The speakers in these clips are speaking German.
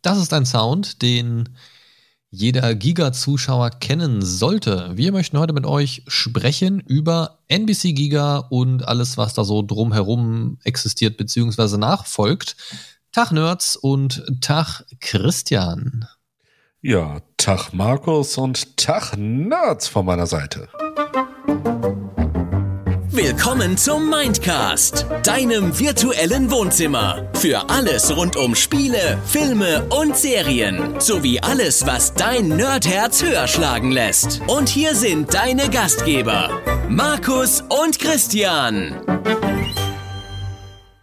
Das ist ein Sound, den jeder Giga-Zuschauer kennen sollte. Wir möchten heute mit euch sprechen über NBC Giga und alles, was da so drumherum existiert bzw. nachfolgt. Tag Nerds und Tag Christian. Ja, Tag Markus und Tag Nerds von meiner Seite. Willkommen zum Mindcast, deinem virtuellen Wohnzimmer. Für alles rund um Spiele, Filme und Serien. Sowie alles, was dein Nerdherz höher schlagen lässt. Und hier sind deine Gastgeber, Markus und Christian.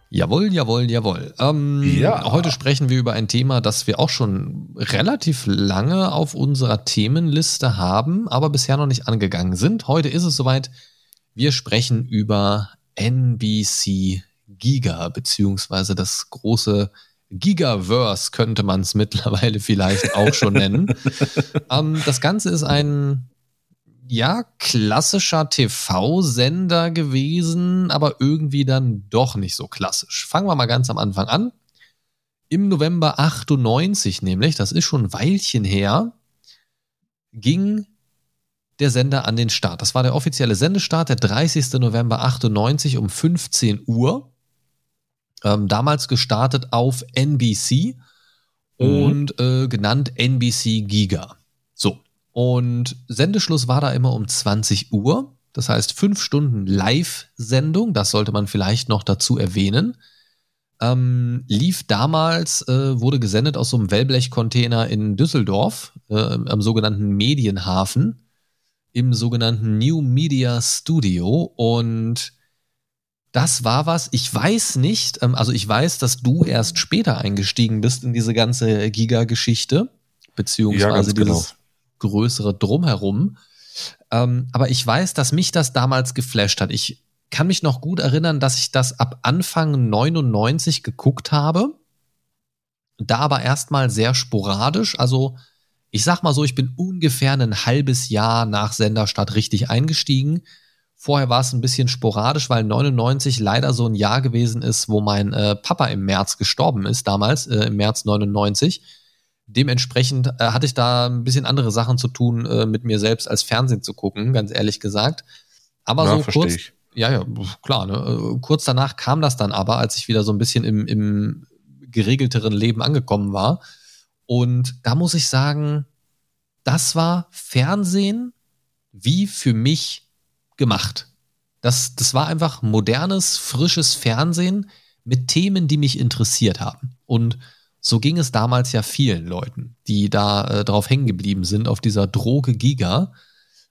Jawohl, jawohl, jawohl. Ähm, ja. Heute sprechen wir über ein Thema, das wir auch schon relativ lange auf unserer Themenliste haben, aber bisher noch nicht angegangen sind. Heute ist es soweit. Wir sprechen über NBC Giga, beziehungsweise das große Gigaverse könnte man es mittlerweile vielleicht auch schon nennen. ähm, das Ganze ist ein ja, klassischer TV-Sender gewesen, aber irgendwie dann doch nicht so klassisch. Fangen wir mal ganz am Anfang an. Im November 98 nämlich, das ist schon ein Weilchen her, ging der Sender an den Start. Das war der offizielle Sendestart, der 30. November 98 um 15 Uhr. Ähm, damals gestartet auf NBC mhm. und äh, genannt NBC Giga. So. Und Sendeschluss war da immer um 20 Uhr. Das heißt, fünf Stunden Live-Sendung, das sollte man vielleicht noch dazu erwähnen. Ähm, lief damals, äh, wurde gesendet aus so einem Wellblech-Container in Düsseldorf, äh, am sogenannten Medienhafen im sogenannten New Media Studio und das war was, ich weiß nicht, ähm, also ich weiß, dass du erst später eingestiegen bist in diese ganze Giga-Geschichte, beziehungsweise ja, dieses genau. größere Drumherum. Ähm, aber ich weiß, dass mich das damals geflasht hat. Ich kann mich noch gut erinnern, dass ich das ab Anfang 99 geguckt habe. Da aber erstmal sehr sporadisch, also ich sag mal so, ich bin ungefähr ein halbes Jahr nach Senderstart richtig eingestiegen. Vorher war es ein bisschen sporadisch, weil 99 leider so ein Jahr gewesen ist, wo mein äh, Papa im März gestorben ist, damals, äh, im März 99. Dementsprechend äh, hatte ich da ein bisschen andere Sachen zu tun, äh, mit mir selbst als Fernsehen zu gucken, ganz ehrlich gesagt. Aber ja, so kurz. Ich. Ja, ja, klar. Ne? Äh, kurz danach kam das dann aber, als ich wieder so ein bisschen im, im geregelteren Leben angekommen war. Und da muss ich sagen, das war Fernsehen wie für mich gemacht. Das, das war einfach modernes, frisches Fernsehen mit Themen, die mich interessiert haben. Und so ging es damals ja vielen Leuten, die da äh, drauf hängen geblieben sind, auf dieser Droge Giga.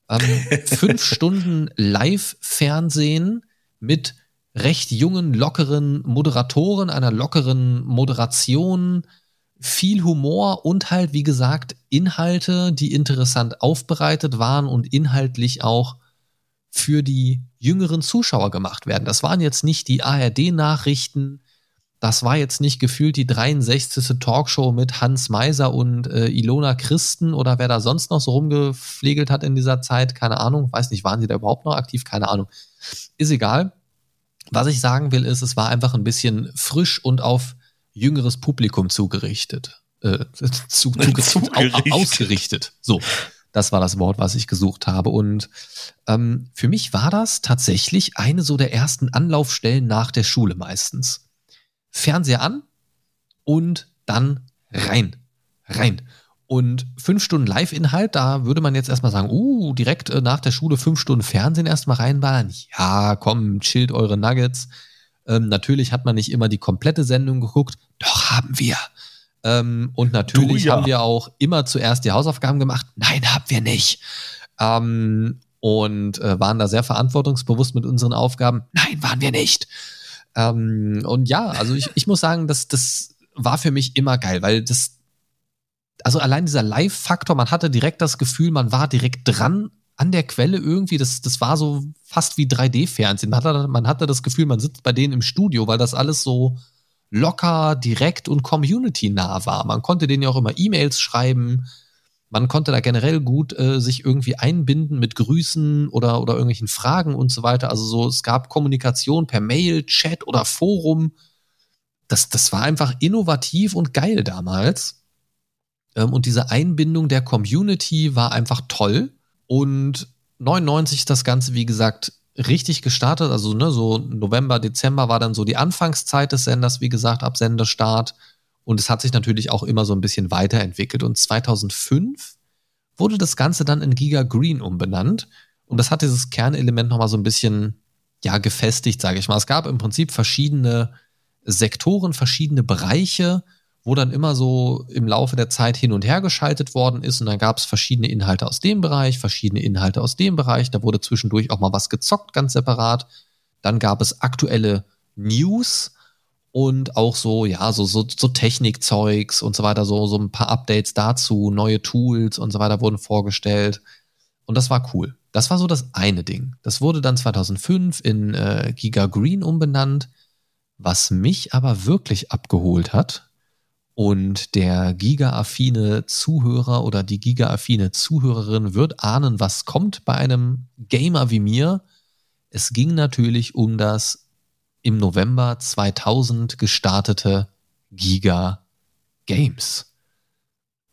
Ähm, fünf Stunden Live-Fernsehen mit recht jungen, lockeren Moderatoren, einer lockeren Moderation, viel Humor und halt, wie gesagt, Inhalte, die interessant aufbereitet waren und inhaltlich auch für die jüngeren Zuschauer gemacht werden. Das waren jetzt nicht die ARD-Nachrichten, das war jetzt nicht gefühlt die 63. Talkshow mit Hans Meiser und äh, Ilona Christen oder wer da sonst noch so rumgepflegelt hat in dieser Zeit, keine Ahnung, weiß nicht, waren sie da überhaupt noch aktiv, keine Ahnung. Ist egal. Was ich sagen will, ist, es war einfach ein bisschen frisch und auf jüngeres Publikum zugerichtet. Äh, zu, zugerichtet. ausgerichtet. So, das war das Wort, was ich gesucht habe. Und ähm, für mich war das tatsächlich eine so der ersten Anlaufstellen nach der Schule meistens. Fernseher an und dann rein. Rein. Und fünf Stunden Live-Inhalt, da würde man jetzt erstmal sagen, uh, direkt äh, nach der Schule fünf Stunden Fernsehen erstmal reinballern. Ja, komm, chillt eure Nuggets. Ähm, natürlich hat man nicht immer die komplette Sendung geguckt. Doch haben wir. Ähm, und natürlich ja. haben wir auch immer zuerst die Hausaufgaben gemacht. Nein, haben wir nicht. Ähm, und äh, waren da sehr verantwortungsbewusst mit unseren Aufgaben. Nein, waren wir nicht. Ähm, und ja, also ich, ich muss sagen, das, das war für mich immer geil, weil das, also allein dieser Live-Faktor, man hatte direkt das Gefühl, man war direkt dran an der Quelle irgendwie, das, das war so fast wie 3D-Fernsehen. Man hatte, man hatte das Gefühl, man sitzt bei denen im Studio, weil das alles so locker, direkt und community-nah war. Man konnte denen ja auch immer E-Mails schreiben. Man konnte da generell gut äh, sich irgendwie einbinden mit Grüßen oder, oder irgendwelchen Fragen und so weiter. Also so, es gab Kommunikation per Mail, Chat oder Forum. das, das war einfach innovativ und geil damals. Ähm, und diese Einbindung der Community war einfach toll. Und 99 ist das Ganze, wie gesagt, richtig gestartet. Also, ne, so November, Dezember war dann so die Anfangszeit des Senders, wie gesagt, ab Sendestart. Und es hat sich natürlich auch immer so ein bisschen weiterentwickelt. Und 2005 wurde das Ganze dann in Giga Green umbenannt. Und das hat dieses Kernelement nochmal so ein bisschen, ja, gefestigt, sage ich mal. Es gab im Prinzip verschiedene Sektoren, verschiedene Bereiche, wo dann immer so im Laufe der Zeit hin und her geschaltet worden ist. Und dann gab es verschiedene Inhalte aus dem Bereich, verschiedene Inhalte aus dem Bereich. Da wurde zwischendurch auch mal was gezockt, ganz separat. Dann gab es aktuelle News und auch so, ja, so, so, so Technikzeugs und so weiter, so, so ein paar Updates dazu, neue Tools und so weiter wurden vorgestellt. Und das war cool. Das war so das eine Ding. Das wurde dann 2005 in äh, Giga Green umbenannt. Was mich aber wirklich abgeholt hat und der Giga-affine Zuhörer oder die Giga-affine Zuhörerin wird ahnen, was kommt bei einem Gamer wie mir. Es ging natürlich um das im November 2000 gestartete Giga Games.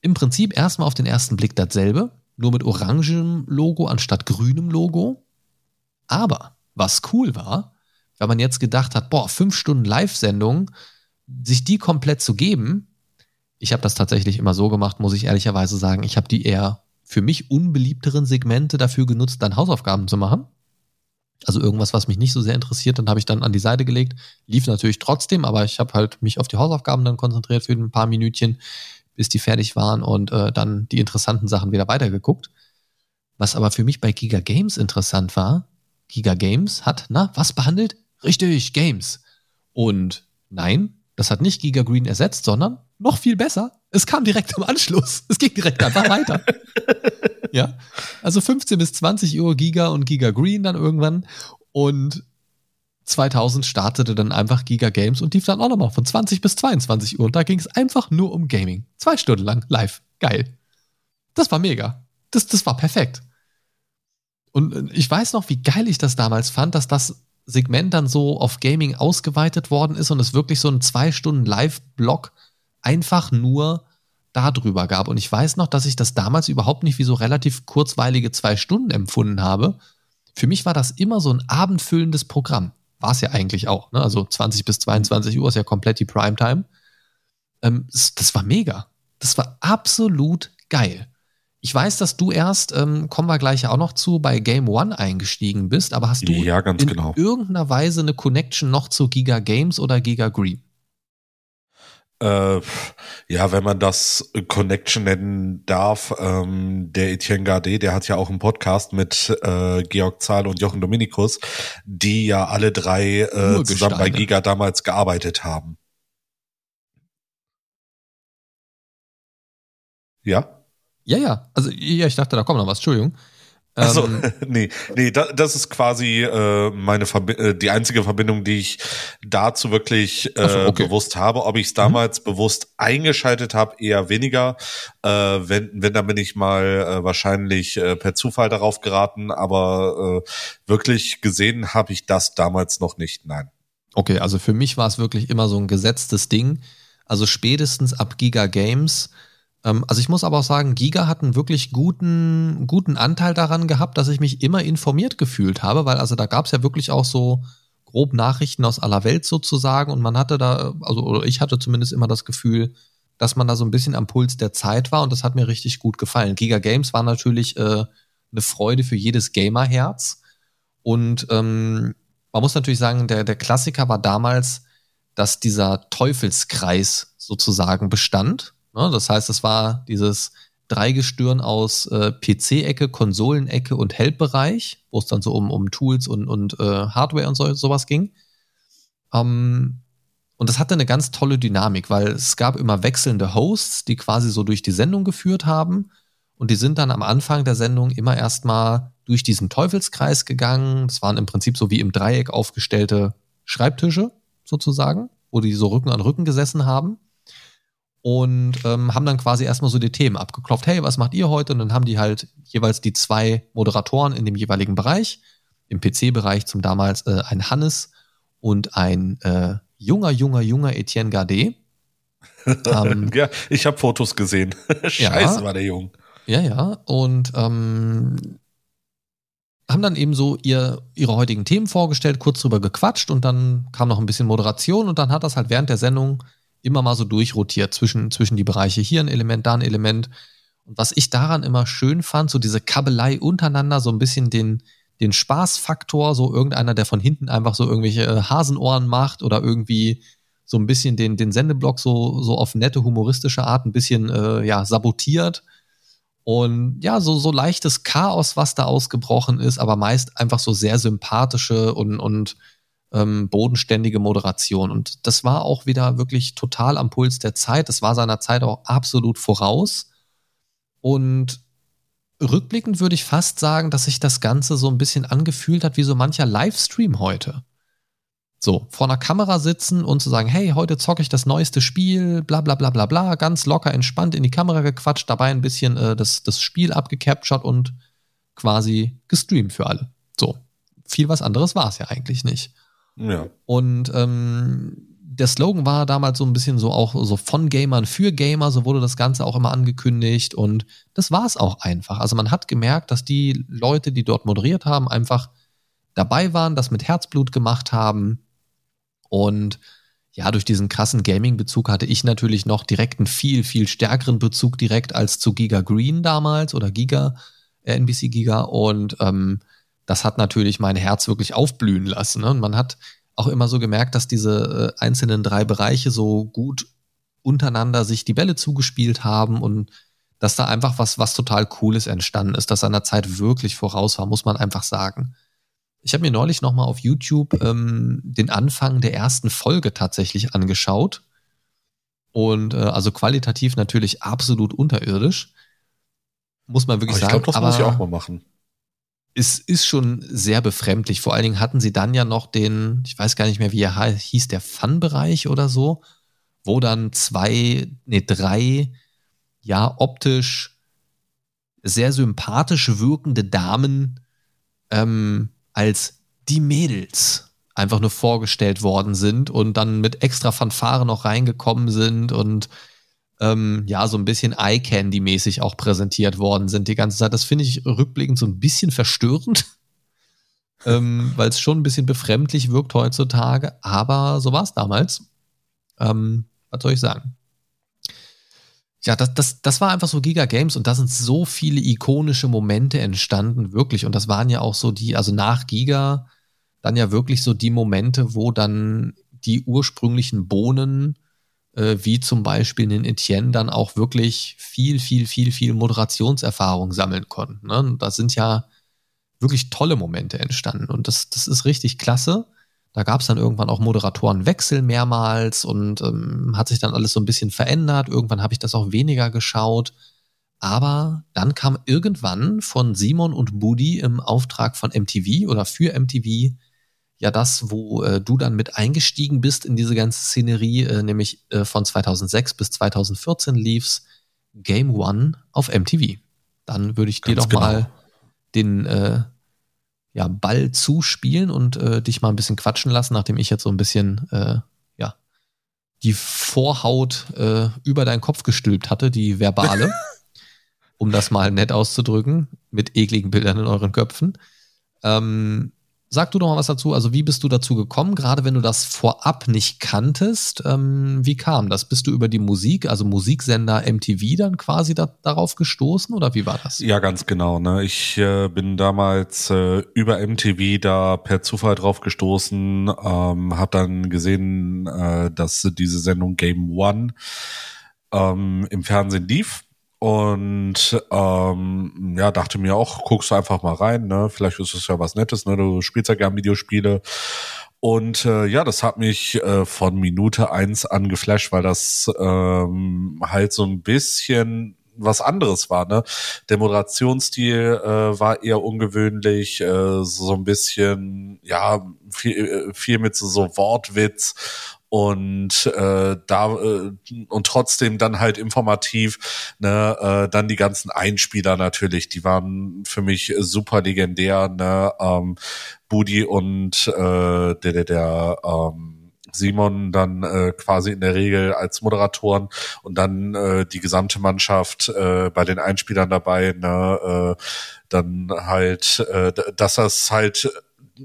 Im Prinzip erstmal auf den ersten Blick dasselbe, nur mit orangem Logo anstatt grünem Logo. Aber was cool war, wenn man jetzt gedacht hat, boah, fünf Stunden Live-Sendung, sich die komplett zu geben, ich habe das tatsächlich immer so gemacht, muss ich ehrlicherweise sagen, ich habe die eher für mich unbeliebteren Segmente dafür genutzt, dann Hausaufgaben zu machen. Also irgendwas, was mich nicht so sehr interessiert, dann habe ich dann an die Seite gelegt. Lief natürlich trotzdem, aber ich habe halt mich auf die Hausaufgaben dann konzentriert für ein paar Minütchen, bis die fertig waren und äh, dann die interessanten Sachen wieder weitergeguckt. Was aber für mich bei Giga Games interessant war, Giga Games hat, na, was behandelt? Richtig, Games. Und nein, das hat nicht Giga Green ersetzt, sondern noch viel besser. Es kam direkt im Anschluss. Es ging direkt einfach weiter. ja. Also 15 bis 20 Uhr Giga und Giga Green dann irgendwann. Und 2000 startete dann einfach Giga Games und lief dann auch nochmal von 20 bis 22 Uhr. Und da ging es einfach nur um Gaming. Zwei Stunden lang live. Geil. Das war mega. Das, das war perfekt. Und äh, ich weiß noch, wie geil ich das damals fand, dass das Segment dann so auf Gaming ausgeweitet worden ist und es wirklich so ein zwei Stunden Live-Block einfach nur darüber gab. Und ich weiß noch, dass ich das damals überhaupt nicht wie so relativ kurzweilige zwei Stunden empfunden habe. Für mich war das immer so ein abendfüllendes Programm. War es ja eigentlich auch. Ne? Also 20 bis 22 Uhr ist ja komplett die Primetime. Ähm, das war mega. Das war absolut geil. Ich weiß, dass du erst, ähm, kommen wir gleich auch noch zu, bei Game One eingestiegen bist, aber hast du ja, in genau. irgendeiner Weise eine Connection noch zu Giga Games oder Giga Green? Äh, ja, wenn man das Connection nennen darf, ähm, der Etienne Gardet, der hat ja auch einen Podcast mit äh, Georg Zahl und Jochen Dominikus, die ja alle drei äh, zusammen bei Giga damals gearbeitet haben. Ja? Ja, ja. Also, ja, ich dachte, da kommt noch was. Entschuldigung. Also nee, nee, da, das ist quasi äh, meine Verbi äh, die einzige Verbindung, die ich dazu wirklich äh, so, okay. bewusst habe. Ob ich es damals mhm. bewusst eingeschaltet habe, eher weniger. Äh, wenn, wenn, dann bin ich mal äh, wahrscheinlich äh, per Zufall darauf geraten, aber äh, wirklich gesehen habe ich das damals noch nicht, nein. Okay, also für mich war es wirklich immer so ein gesetztes Ding. Also spätestens ab Giga Games ähm, also ich muss aber auch sagen, Giga hat einen wirklich guten, guten Anteil daran gehabt, dass ich mich immer informiert gefühlt habe, weil also da gab es ja wirklich auch so grob Nachrichten aus aller Welt sozusagen und man hatte da, also oder ich hatte zumindest immer das Gefühl, dass man da so ein bisschen am Puls der Zeit war und das hat mir richtig gut gefallen. Giga Games war natürlich äh, eine Freude für jedes Gamerherz und ähm, man muss natürlich sagen, der, der Klassiker war damals, dass dieser Teufelskreis sozusagen bestand. Ne? Das heißt, es war dieses Dreigestirn aus äh, PC-Ecke, Konsolenecke und Help-Bereich, wo es dann so um, um Tools und, und äh, Hardware und so, sowas ging. Ähm, und das hatte eine ganz tolle Dynamik, weil es gab immer wechselnde Hosts, die quasi so durch die Sendung geführt haben. Und die sind dann am Anfang der Sendung immer erstmal durch diesen Teufelskreis gegangen. Das waren im Prinzip so wie im Dreieck aufgestellte Schreibtische sozusagen, wo die so Rücken an Rücken gesessen haben und ähm, haben dann quasi erstmal so die Themen abgeklopft. Hey, was macht ihr heute? Und dann haben die halt jeweils die zwei Moderatoren in dem jeweiligen Bereich. Im PC-Bereich zum damals äh, ein Hannes und ein äh, junger, junger, junger Etienne Gardet. ähm, ja, ich habe Fotos gesehen. Scheiße, ja, war der jung. Ja, ja. Und ähm, haben dann eben so ihr, ihre heutigen Themen vorgestellt, kurz drüber gequatscht und dann kam noch ein bisschen Moderation und dann hat das halt während der Sendung immer mal so durchrotiert zwischen, zwischen die Bereiche. Hier ein Element, da ein Element. Und was ich daran immer schön fand, so diese Kabelei untereinander, so ein bisschen den, den Spaßfaktor, so irgendeiner, der von hinten einfach so irgendwelche äh, Hasenohren macht oder irgendwie so ein bisschen den, den Sendeblock so, so auf nette, humoristische Art ein bisschen äh, ja, sabotiert. Und ja, so, so leichtes Chaos, was da ausgebrochen ist, aber meist einfach so sehr sympathische und, und ähm, bodenständige Moderation. Und das war auch wieder wirklich total am Puls der Zeit. Das war seiner Zeit auch absolut voraus. Und rückblickend würde ich fast sagen, dass sich das Ganze so ein bisschen angefühlt hat wie so mancher Livestream heute. So, vor einer Kamera sitzen und zu sagen, hey, heute zocke ich das neueste Spiel, bla bla bla bla bla, ganz locker, entspannt in die Kamera gequatscht, dabei ein bisschen äh, das, das Spiel abgecaptured und quasi gestreamt für alle. So, viel was anderes war es ja eigentlich nicht. Ja. Und ähm, der Slogan war damals so ein bisschen so auch so von Gamern für Gamer, so wurde das Ganze auch immer angekündigt und das war es auch einfach. Also man hat gemerkt, dass die Leute, die dort moderiert haben, einfach dabei waren, das mit Herzblut gemacht haben und ja, durch diesen krassen Gaming-Bezug hatte ich natürlich noch direkt einen viel, viel stärkeren Bezug direkt als zu Giga Green damals oder Giga, äh, NBC Giga. Und ähm, das hat natürlich mein Herz wirklich aufblühen lassen. Ne? Und man hat auch immer so gemerkt, dass diese äh, einzelnen drei Bereiche so gut untereinander sich die Bälle zugespielt haben und dass da einfach was, was total Cooles entstanden ist, das seiner Zeit wirklich voraus war, muss man einfach sagen. Ich habe mir neulich noch mal auf YouTube ähm, den Anfang der ersten Folge tatsächlich angeschaut. Und äh, also qualitativ natürlich absolut unterirdisch. Muss man wirklich aber ich sagen. Ich glaube, das muss ich auch mal machen. Es ist schon sehr befremdlich. Vor allen Dingen hatten sie dann ja noch den, ich weiß gar nicht mehr, wie er hieß, der Fun-Bereich oder so, wo dann zwei, nee, drei, ja, optisch sehr sympathisch wirkende Damen ähm, als die Mädels einfach nur vorgestellt worden sind und dann mit extra Fanfare noch reingekommen sind und ähm, ja, so ein bisschen Eye-Candy-mäßig auch präsentiert worden sind die ganze Zeit. Das finde ich rückblickend so ein bisschen verstörend, ähm, weil es schon ein bisschen befremdlich wirkt heutzutage, aber so war es damals. Ähm, was soll ich sagen? ja, das, das, das war einfach so Giga Games und da sind so viele ikonische Momente entstanden, wirklich. Und das waren ja auch so die, also nach Giga, dann ja wirklich so die Momente, wo dann die ursprünglichen Bohnen, äh, wie zum Beispiel in Etienne, dann auch wirklich viel, viel, viel, viel Moderationserfahrung sammeln konnten. Ne? Da sind ja wirklich tolle Momente entstanden. Und das, das ist richtig klasse. Da gab es dann irgendwann auch Moderatorenwechsel mehrmals und ähm, hat sich dann alles so ein bisschen verändert. Irgendwann habe ich das auch weniger geschaut. Aber dann kam irgendwann von Simon und Budi im Auftrag von MTV oder für MTV ja das, wo äh, du dann mit eingestiegen bist in diese ganze Szenerie, äh, nämlich äh, von 2006 bis 2014 lief's Game One auf MTV. Dann würde ich dir Ganz doch genau. mal den äh, ja, Ball zuspielen und äh, dich mal ein bisschen quatschen lassen, nachdem ich jetzt so ein bisschen äh, ja, die Vorhaut äh, über deinen Kopf gestülpt hatte, die verbale, um das mal nett auszudrücken, mit ekligen Bildern in euren Köpfen. Ähm, Sag du doch mal was dazu. Also wie bist du dazu gekommen, gerade wenn du das vorab nicht kanntest? Ähm, wie kam das? Bist du über die Musik, also Musiksender MTV dann quasi da, darauf gestoßen oder wie war das? Ja, ganz genau. Ne? Ich äh, bin damals äh, über MTV da per Zufall drauf gestoßen, ähm, habe dann gesehen, äh, dass diese Sendung Game One ähm, im Fernsehen lief und ähm, ja, dachte mir auch, guckst du einfach mal rein, ne? Vielleicht ist es ja was Nettes, ne? Du spielst ja gern Videospiele. Und äh, ja, das hat mich äh, von Minute eins an geflasht, weil das ähm, halt so ein bisschen was anderes war. Ne? Der Moderationsstil äh, war eher ungewöhnlich, äh, so ein bisschen, ja, viel, äh, viel mit so, so Wortwitz und äh, da äh, und trotzdem dann halt informativ ne äh, dann die ganzen Einspieler natürlich die waren für mich super legendär ne ähm, Budi und äh, der der der ähm, Simon dann äh, quasi in der Regel als Moderatoren und dann äh, die gesamte Mannschaft äh, bei den Einspielern dabei, ne, äh, dann halt, äh, dass das halt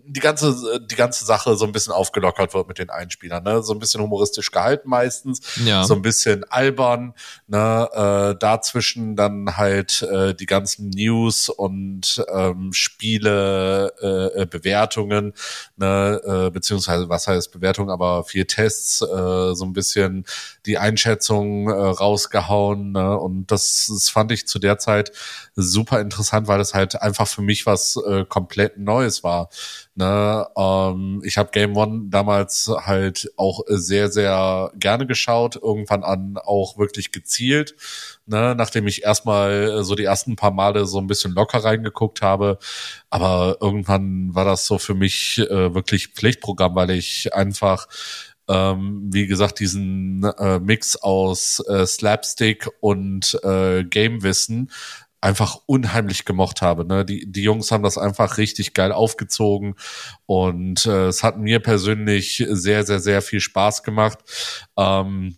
die ganze, die ganze Sache so ein bisschen aufgelockert wird mit den Einspielern, ne? So ein bisschen humoristisch gehalten meistens, ja. so ein bisschen albern, ne? Äh, dazwischen dann halt äh, die ganzen News und ähm, Spiele, äh, äh Bewertungen, ne? Äh, beziehungsweise was heißt Bewertung, aber vier Tests, äh, so ein bisschen die Einschätzung äh, rausgehauen, ne? Und das, das fand ich zu der Zeit super interessant, weil das halt einfach für mich was äh, komplett Neues war. Ne, ähm, ich habe Game One damals halt auch sehr, sehr gerne geschaut, irgendwann an auch wirklich gezielt, ne, nachdem ich erstmal so die ersten paar Male so ein bisschen locker reingeguckt habe. Aber irgendwann war das so für mich äh, wirklich Pflichtprogramm, weil ich einfach ähm, wie gesagt, diesen äh, Mix aus äh, Slapstick und äh, Gamewissen einfach unheimlich gemocht habe. Ne? Die, die Jungs haben das einfach richtig geil aufgezogen und äh, es hat mir persönlich sehr, sehr, sehr viel Spaß gemacht. Ähm,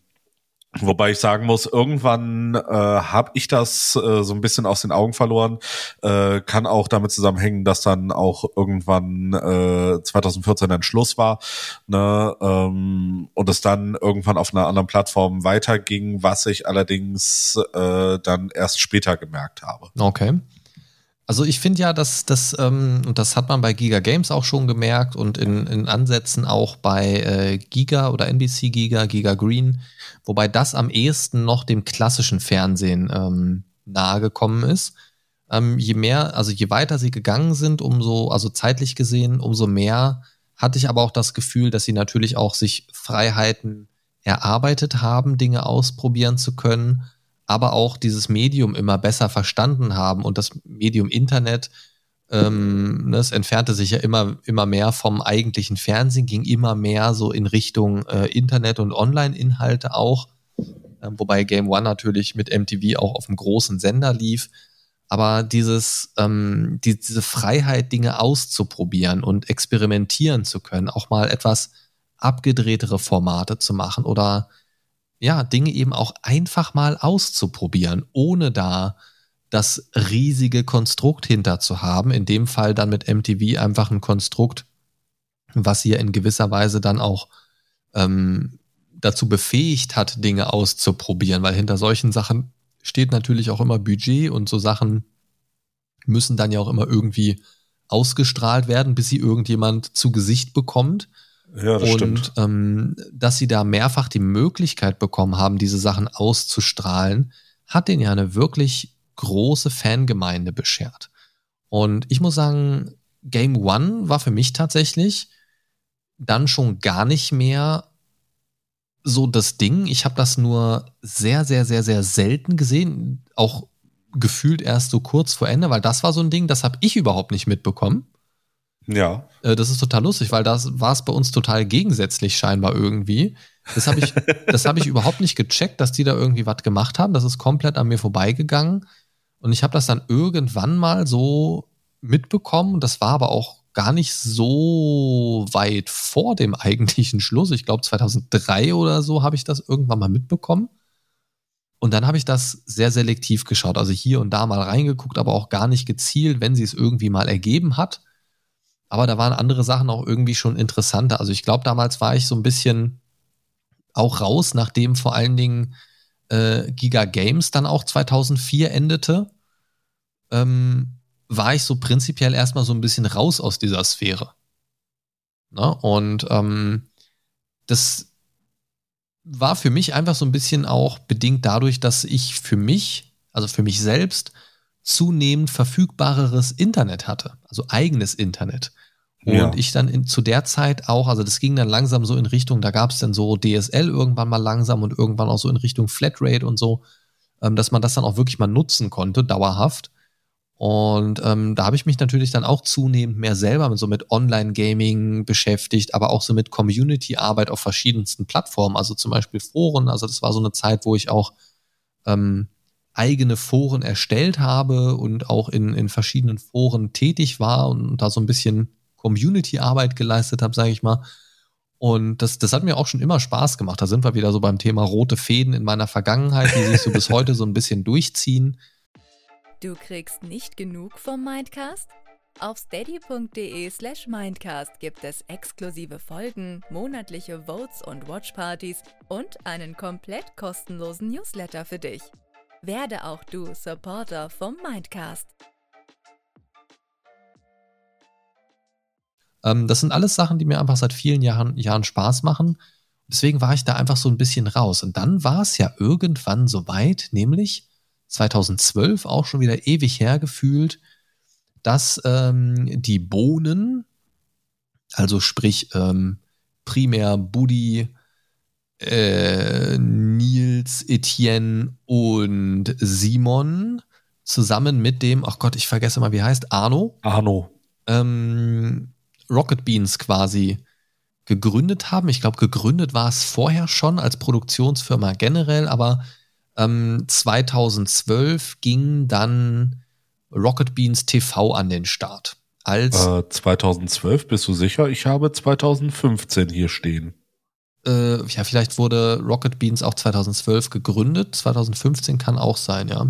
Wobei ich sagen muss, irgendwann äh, habe ich das äh, so ein bisschen aus den Augen verloren. Äh, kann auch damit zusammenhängen, dass dann auch irgendwann äh, 2014 ein Schluss war ne, ähm, und es dann irgendwann auf einer anderen Plattform weiterging, was ich allerdings äh, dann erst später gemerkt habe. Okay. Also ich finde ja, dass das, ähm, und das hat man bei Giga Games auch schon gemerkt und in, in Ansätzen auch bei äh, Giga oder NBC Giga, Giga Green, wobei das am ehesten noch dem klassischen Fernsehen ähm, nahe ist. Ähm, je mehr, also je weiter sie gegangen sind, umso, also zeitlich gesehen, umso mehr hatte ich aber auch das Gefühl, dass sie natürlich auch sich Freiheiten erarbeitet haben, Dinge ausprobieren zu können aber auch dieses Medium immer besser verstanden haben und das Medium Internet, ähm, ne, es entfernte sich ja immer, immer mehr vom eigentlichen Fernsehen, ging immer mehr so in Richtung äh, Internet und Online-Inhalte auch, äh, wobei Game One natürlich mit MTV auch auf einem großen Sender lief. Aber dieses, ähm, die, diese Freiheit, Dinge auszuprobieren und experimentieren zu können, auch mal etwas abgedrehtere Formate zu machen oder ja, Dinge eben auch einfach mal auszuprobieren, ohne da das riesige Konstrukt hinter zu haben. In dem Fall dann mit MTV einfach ein Konstrukt, was ihr in gewisser Weise dann auch ähm, dazu befähigt hat, Dinge auszuprobieren, weil hinter solchen Sachen steht natürlich auch immer Budget und so Sachen müssen dann ja auch immer irgendwie ausgestrahlt werden, bis sie irgendjemand zu Gesicht bekommt. Ja, das und stimmt. Ähm, dass sie da mehrfach die Möglichkeit bekommen haben, diese Sachen auszustrahlen, hat denen ja eine wirklich große Fangemeinde beschert. Und ich muss sagen, Game One war für mich tatsächlich dann schon gar nicht mehr so das Ding. Ich habe das nur sehr, sehr, sehr, sehr selten gesehen. Auch gefühlt erst so kurz vor Ende, weil das war so ein Ding, das habe ich überhaupt nicht mitbekommen. Ja. Äh, das ist total lustig, weil das war es bei uns total gegensätzlich scheinbar irgendwie. Das habe ich, das habe ich überhaupt nicht gecheckt, dass die da irgendwie was gemacht haben. Das ist komplett an mir vorbeigegangen. Und ich habe das dann irgendwann mal so mitbekommen. Das war aber auch gar nicht so weit vor dem eigentlichen Schluss. Ich glaube 2003 oder so habe ich das irgendwann mal mitbekommen. Und dann habe ich das sehr selektiv geschaut. Also hier und da mal reingeguckt, aber auch gar nicht gezielt, wenn sie es irgendwie mal ergeben hat. Aber da waren andere Sachen auch irgendwie schon interessanter. Also ich glaube, damals war ich so ein bisschen auch raus, nachdem vor allen Dingen äh, Giga Games dann auch 2004 endete, ähm, war ich so prinzipiell erstmal so ein bisschen raus aus dieser Sphäre. Ne? Und ähm, das war für mich einfach so ein bisschen auch bedingt dadurch, dass ich für mich, also für mich selbst, zunehmend verfügbareres Internet hatte, also eigenes Internet. Und ja. ich dann in, zu der Zeit auch, also das ging dann langsam so in Richtung, da gab es dann so DSL irgendwann mal langsam und irgendwann auch so in Richtung Flatrate und so, ähm, dass man das dann auch wirklich mal nutzen konnte, dauerhaft. Und ähm, da habe ich mich natürlich dann auch zunehmend mehr selber mit, so mit Online-Gaming beschäftigt, aber auch so mit Community-Arbeit auf verschiedensten Plattformen, also zum Beispiel Foren. Also das war so eine Zeit, wo ich auch ähm, eigene Foren erstellt habe und auch in, in verschiedenen Foren tätig war und da so ein bisschen Community-Arbeit geleistet habe, sage ich mal. Und das, das hat mir auch schon immer Spaß gemacht. Da sind wir wieder so beim Thema rote Fäden in meiner Vergangenheit, die sich so bis heute so ein bisschen durchziehen. Du kriegst nicht genug vom Mindcast? Auf steady.de slash Mindcast gibt es exklusive Folgen, monatliche Votes und Watchpartys und einen komplett kostenlosen Newsletter für dich. Werde auch du Supporter vom Mindcast. Ähm, das sind alles Sachen, die mir einfach seit vielen Jahren, Jahren Spaß machen. Deswegen war ich da einfach so ein bisschen raus. Und dann war es ja irgendwann so weit, nämlich 2012, auch schon wieder ewig hergefühlt, dass ähm, die Bohnen, also sprich ähm, primär Buddy, äh, Nils, Etienne und Simon zusammen mit dem, ach Gott, ich vergesse mal, wie heißt, Arno. Arno. Ähm, Rocket Beans quasi gegründet haben. Ich glaube, gegründet war es vorher schon als Produktionsfirma generell, aber ähm, 2012 ging dann Rocket Beans TV an den Start. Als äh, 2012, bist du sicher? Ich habe 2015 hier stehen. Äh, ja, vielleicht wurde Rocket Beans auch 2012 gegründet. 2015 kann auch sein, ja.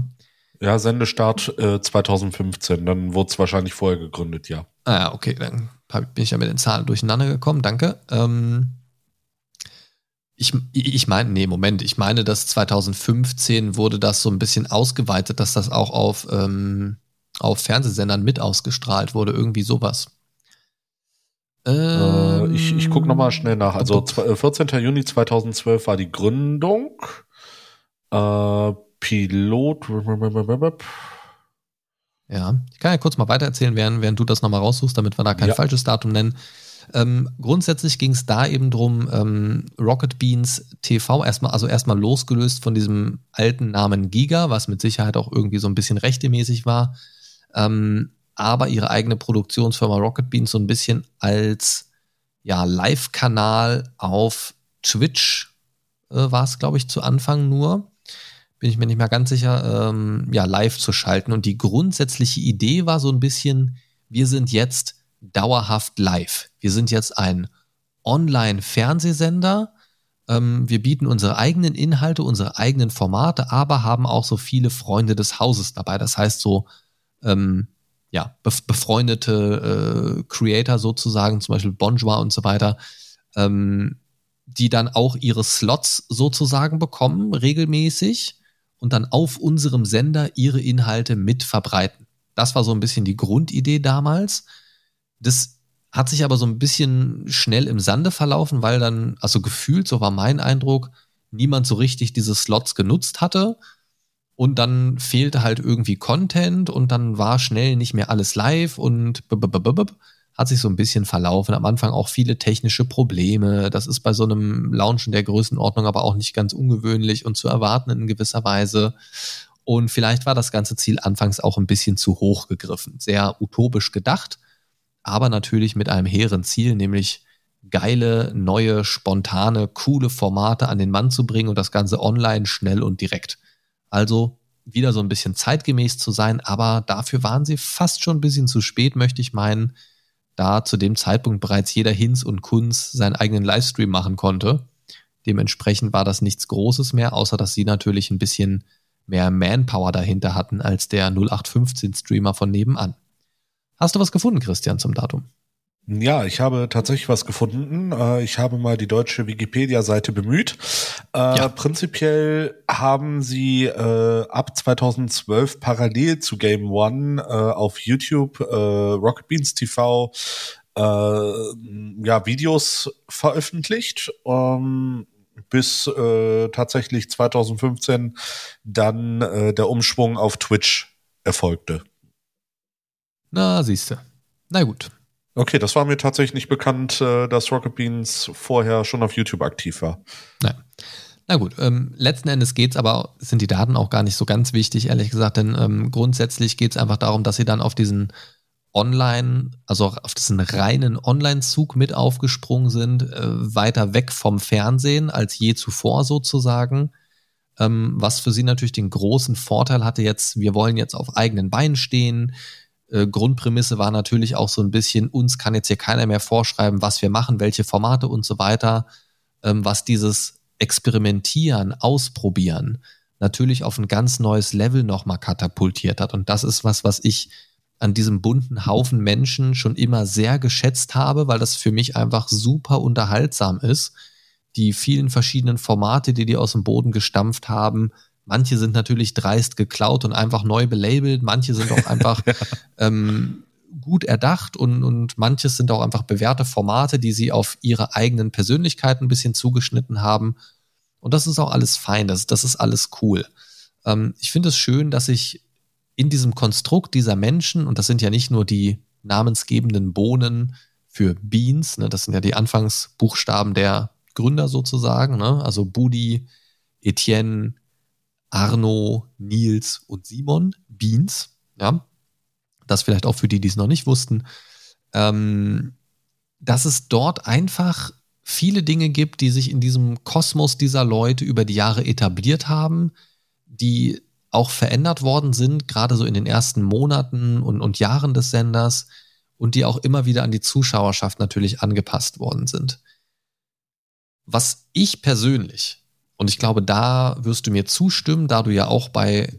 Ja, Sendestart äh, 2015. Dann wurde es wahrscheinlich vorher gegründet, ja. Ah, okay, dann bin ich ja mit den Zahlen durcheinander gekommen. Danke. Ähm, ich, ich meine, nee, Moment, ich meine, dass 2015 wurde das so ein bisschen ausgeweitet, dass das auch auf, ähm, auf Fernsehsendern mit ausgestrahlt wurde, irgendwie sowas. Ähm, äh, ich ich gucke nochmal schnell nach. Also 14. Äh, Juni 2012 war die Gründung. Äh, Pilot. Ja, ich kann ja kurz mal weitererzählen, während, während du das nochmal raussuchst, damit wir da kein ja. falsches Datum nennen. Ähm, grundsätzlich ging es da eben drum, ähm, Rocket Beans TV erstmal, also erstmal losgelöst von diesem alten Namen Giga, was mit Sicherheit auch irgendwie so ein bisschen rechtemäßig war, ähm, aber ihre eigene Produktionsfirma Rocket Beans so ein bisschen als ja, Live-Kanal auf Twitch äh, war es, glaube ich, zu Anfang nur. Bin ich mir nicht mehr ganz sicher, ähm, ja, live zu schalten. Und die grundsätzliche Idee war so ein bisschen, wir sind jetzt dauerhaft live. Wir sind jetzt ein Online-Fernsehsender. Ähm, wir bieten unsere eigenen Inhalte, unsere eigenen Formate, aber haben auch so viele Freunde des Hauses dabei. Das heißt so, ähm, ja, befreundete äh, Creator sozusagen, zum Beispiel Bonjour und so weiter, ähm, die dann auch ihre Slots sozusagen bekommen, regelmäßig, und dann auf unserem Sender ihre Inhalte mit verbreiten. Das war so ein bisschen die Grundidee damals. Das hat sich aber so ein bisschen schnell im Sande verlaufen, weil dann, also gefühlt, so war mein Eindruck, niemand so richtig diese Slots genutzt hatte. Und dann fehlte halt irgendwie Content und dann war schnell nicht mehr alles live und hat sich so ein bisschen verlaufen. Am Anfang auch viele technische Probleme. Das ist bei so einem Launchen der Größenordnung aber auch nicht ganz ungewöhnlich und zu erwarten in gewisser Weise. Und vielleicht war das ganze Ziel anfangs auch ein bisschen zu hoch gegriffen. Sehr utopisch gedacht aber natürlich mit einem hehren Ziel, nämlich geile, neue, spontane, coole Formate an den Mann zu bringen und das Ganze online, schnell und direkt. Also wieder so ein bisschen zeitgemäß zu sein, aber dafür waren sie fast schon ein bisschen zu spät, möchte ich meinen, da zu dem Zeitpunkt bereits jeder Hinz und Kunz seinen eigenen Livestream machen konnte. Dementsprechend war das nichts Großes mehr, außer dass sie natürlich ein bisschen mehr Manpower dahinter hatten als der 0815 Streamer von nebenan. Hast du was gefunden, Christian, zum Datum? Ja, ich habe tatsächlich was gefunden. Äh, ich habe mal die deutsche Wikipedia-Seite bemüht. Äh, ja. Prinzipiell haben sie äh, ab 2012 parallel zu Game One auf YouTube Rocket Beans TV ja Videos veröffentlicht. Ähm, bis tatsächlich 2015 dann der Umschwung auf Twitch erfolgte. Na, siehste. Na gut. Okay, das war mir tatsächlich nicht bekannt, äh, dass Rocket Beans vorher schon auf YouTube aktiv war. Na, na gut, ähm, letzten Endes geht's aber, sind die Daten auch gar nicht so ganz wichtig, ehrlich gesagt, denn ähm, grundsätzlich geht's einfach darum, dass sie dann auf diesen Online, also auf diesen reinen Online-Zug mit aufgesprungen sind, äh, weiter weg vom Fernsehen als je zuvor sozusagen. Ähm, was für sie natürlich den großen Vorteil hatte jetzt, wir wollen jetzt auf eigenen Beinen stehen, äh, Grundprämisse war natürlich auch so ein bisschen, uns kann jetzt hier keiner mehr vorschreiben, was wir machen, welche Formate und so weiter, ähm, was dieses Experimentieren, Ausprobieren natürlich auf ein ganz neues Level nochmal katapultiert hat. Und das ist was, was ich an diesem bunten Haufen Menschen schon immer sehr geschätzt habe, weil das für mich einfach super unterhaltsam ist. Die vielen verschiedenen Formate, die die aus dem Boden gestampft haben, manche sind natürlich dreist geklaut und einfach neu belabelt, manche sind auch einfach ähm, gut erdacht und, und manches sind auch einfach bewährte Formate, die sie auf ihre eigenen Persönlichkeiten ein bisschen zugeschnitten haben. Und das ist auch alles fein, das, das ist alles cool. Ähm, ich finde es schön, dass ich in diesem Konstrukt dieser Menschen, und das sind ja nicht nur die namensgebenden Bohnen für Beans, ne, das sind ja die Anfangsbuchstaben der Gründer sozusagen, ne, also Budi, Etienne, Arno, Nils und Simon, Beans, ja, das vielleicht auch für die, die es noch nicht wussten, ähm, dass es dort einfach viele Dinge gibt, die sich in diesem Kosmos dieser Leute über die Jahre etabliert haben, die auch verändert worden sind, gerade so in den ersten Monaten und, und Jahren des Senders und die auch immer wieder an die Zuschauerschaft natürlich angepasst worden sind. Was ich persönlich, und ich glaube, da wirst du mir zustimmen, da du ja auch bei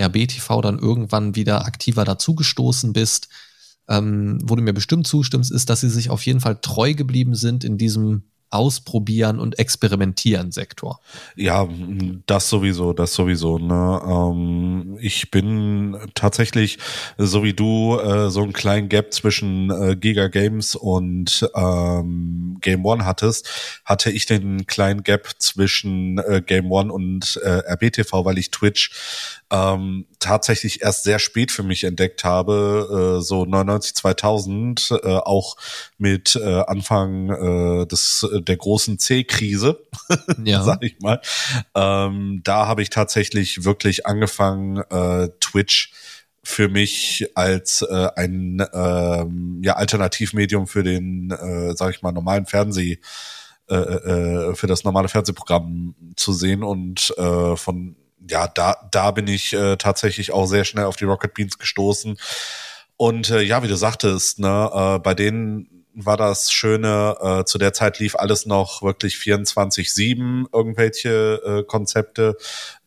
RBTV dann irgendwann wieder aktiver dazugestoßen bist, ähm, wo du mir bestimmt zustimmst, ist, dass sie sich auf jeden Fall treu geblieben sind in diesem Ausprobieren und Experimentieren Sektor. Ja, das sowieso, das sowieso. Ne? Ähm, ich bin tatsächlich, so wie du, äh, so einen kleinen Gap zwischen äh, Giga Games und ähm, Game One hattest, hatte ich den kleinen Gap zwischen äh, Game One und äh, RBTV, weil ich Twitch ähm, tatsächlich erst sehr spät für mich entdeckt habe, äh, so 99 2000, äh, auch mit äh, Anfang äh, des der großen C-Krise, ja. sag ich mal. Ähm, da habe ich tatsächlich wirklich angefangen, äh, Twitch für mich als äh, ein äh, ja, Alternativmedium für den, äh, sag ich mal, normalen Fernseh, äh, äh, für das normale Fernsehprogramm zu sehen und äh, von ja, da, da bin ich äh, tatsächlich auch sehr schnell auf die Rocket Beans gestoßen. Und äh, ja, wie du sagtest, ne, äh, bei denen war das Schöne, äh, zu der Zeit lief alles noch wirklich 24-7, irgendwelche äh, Konzepte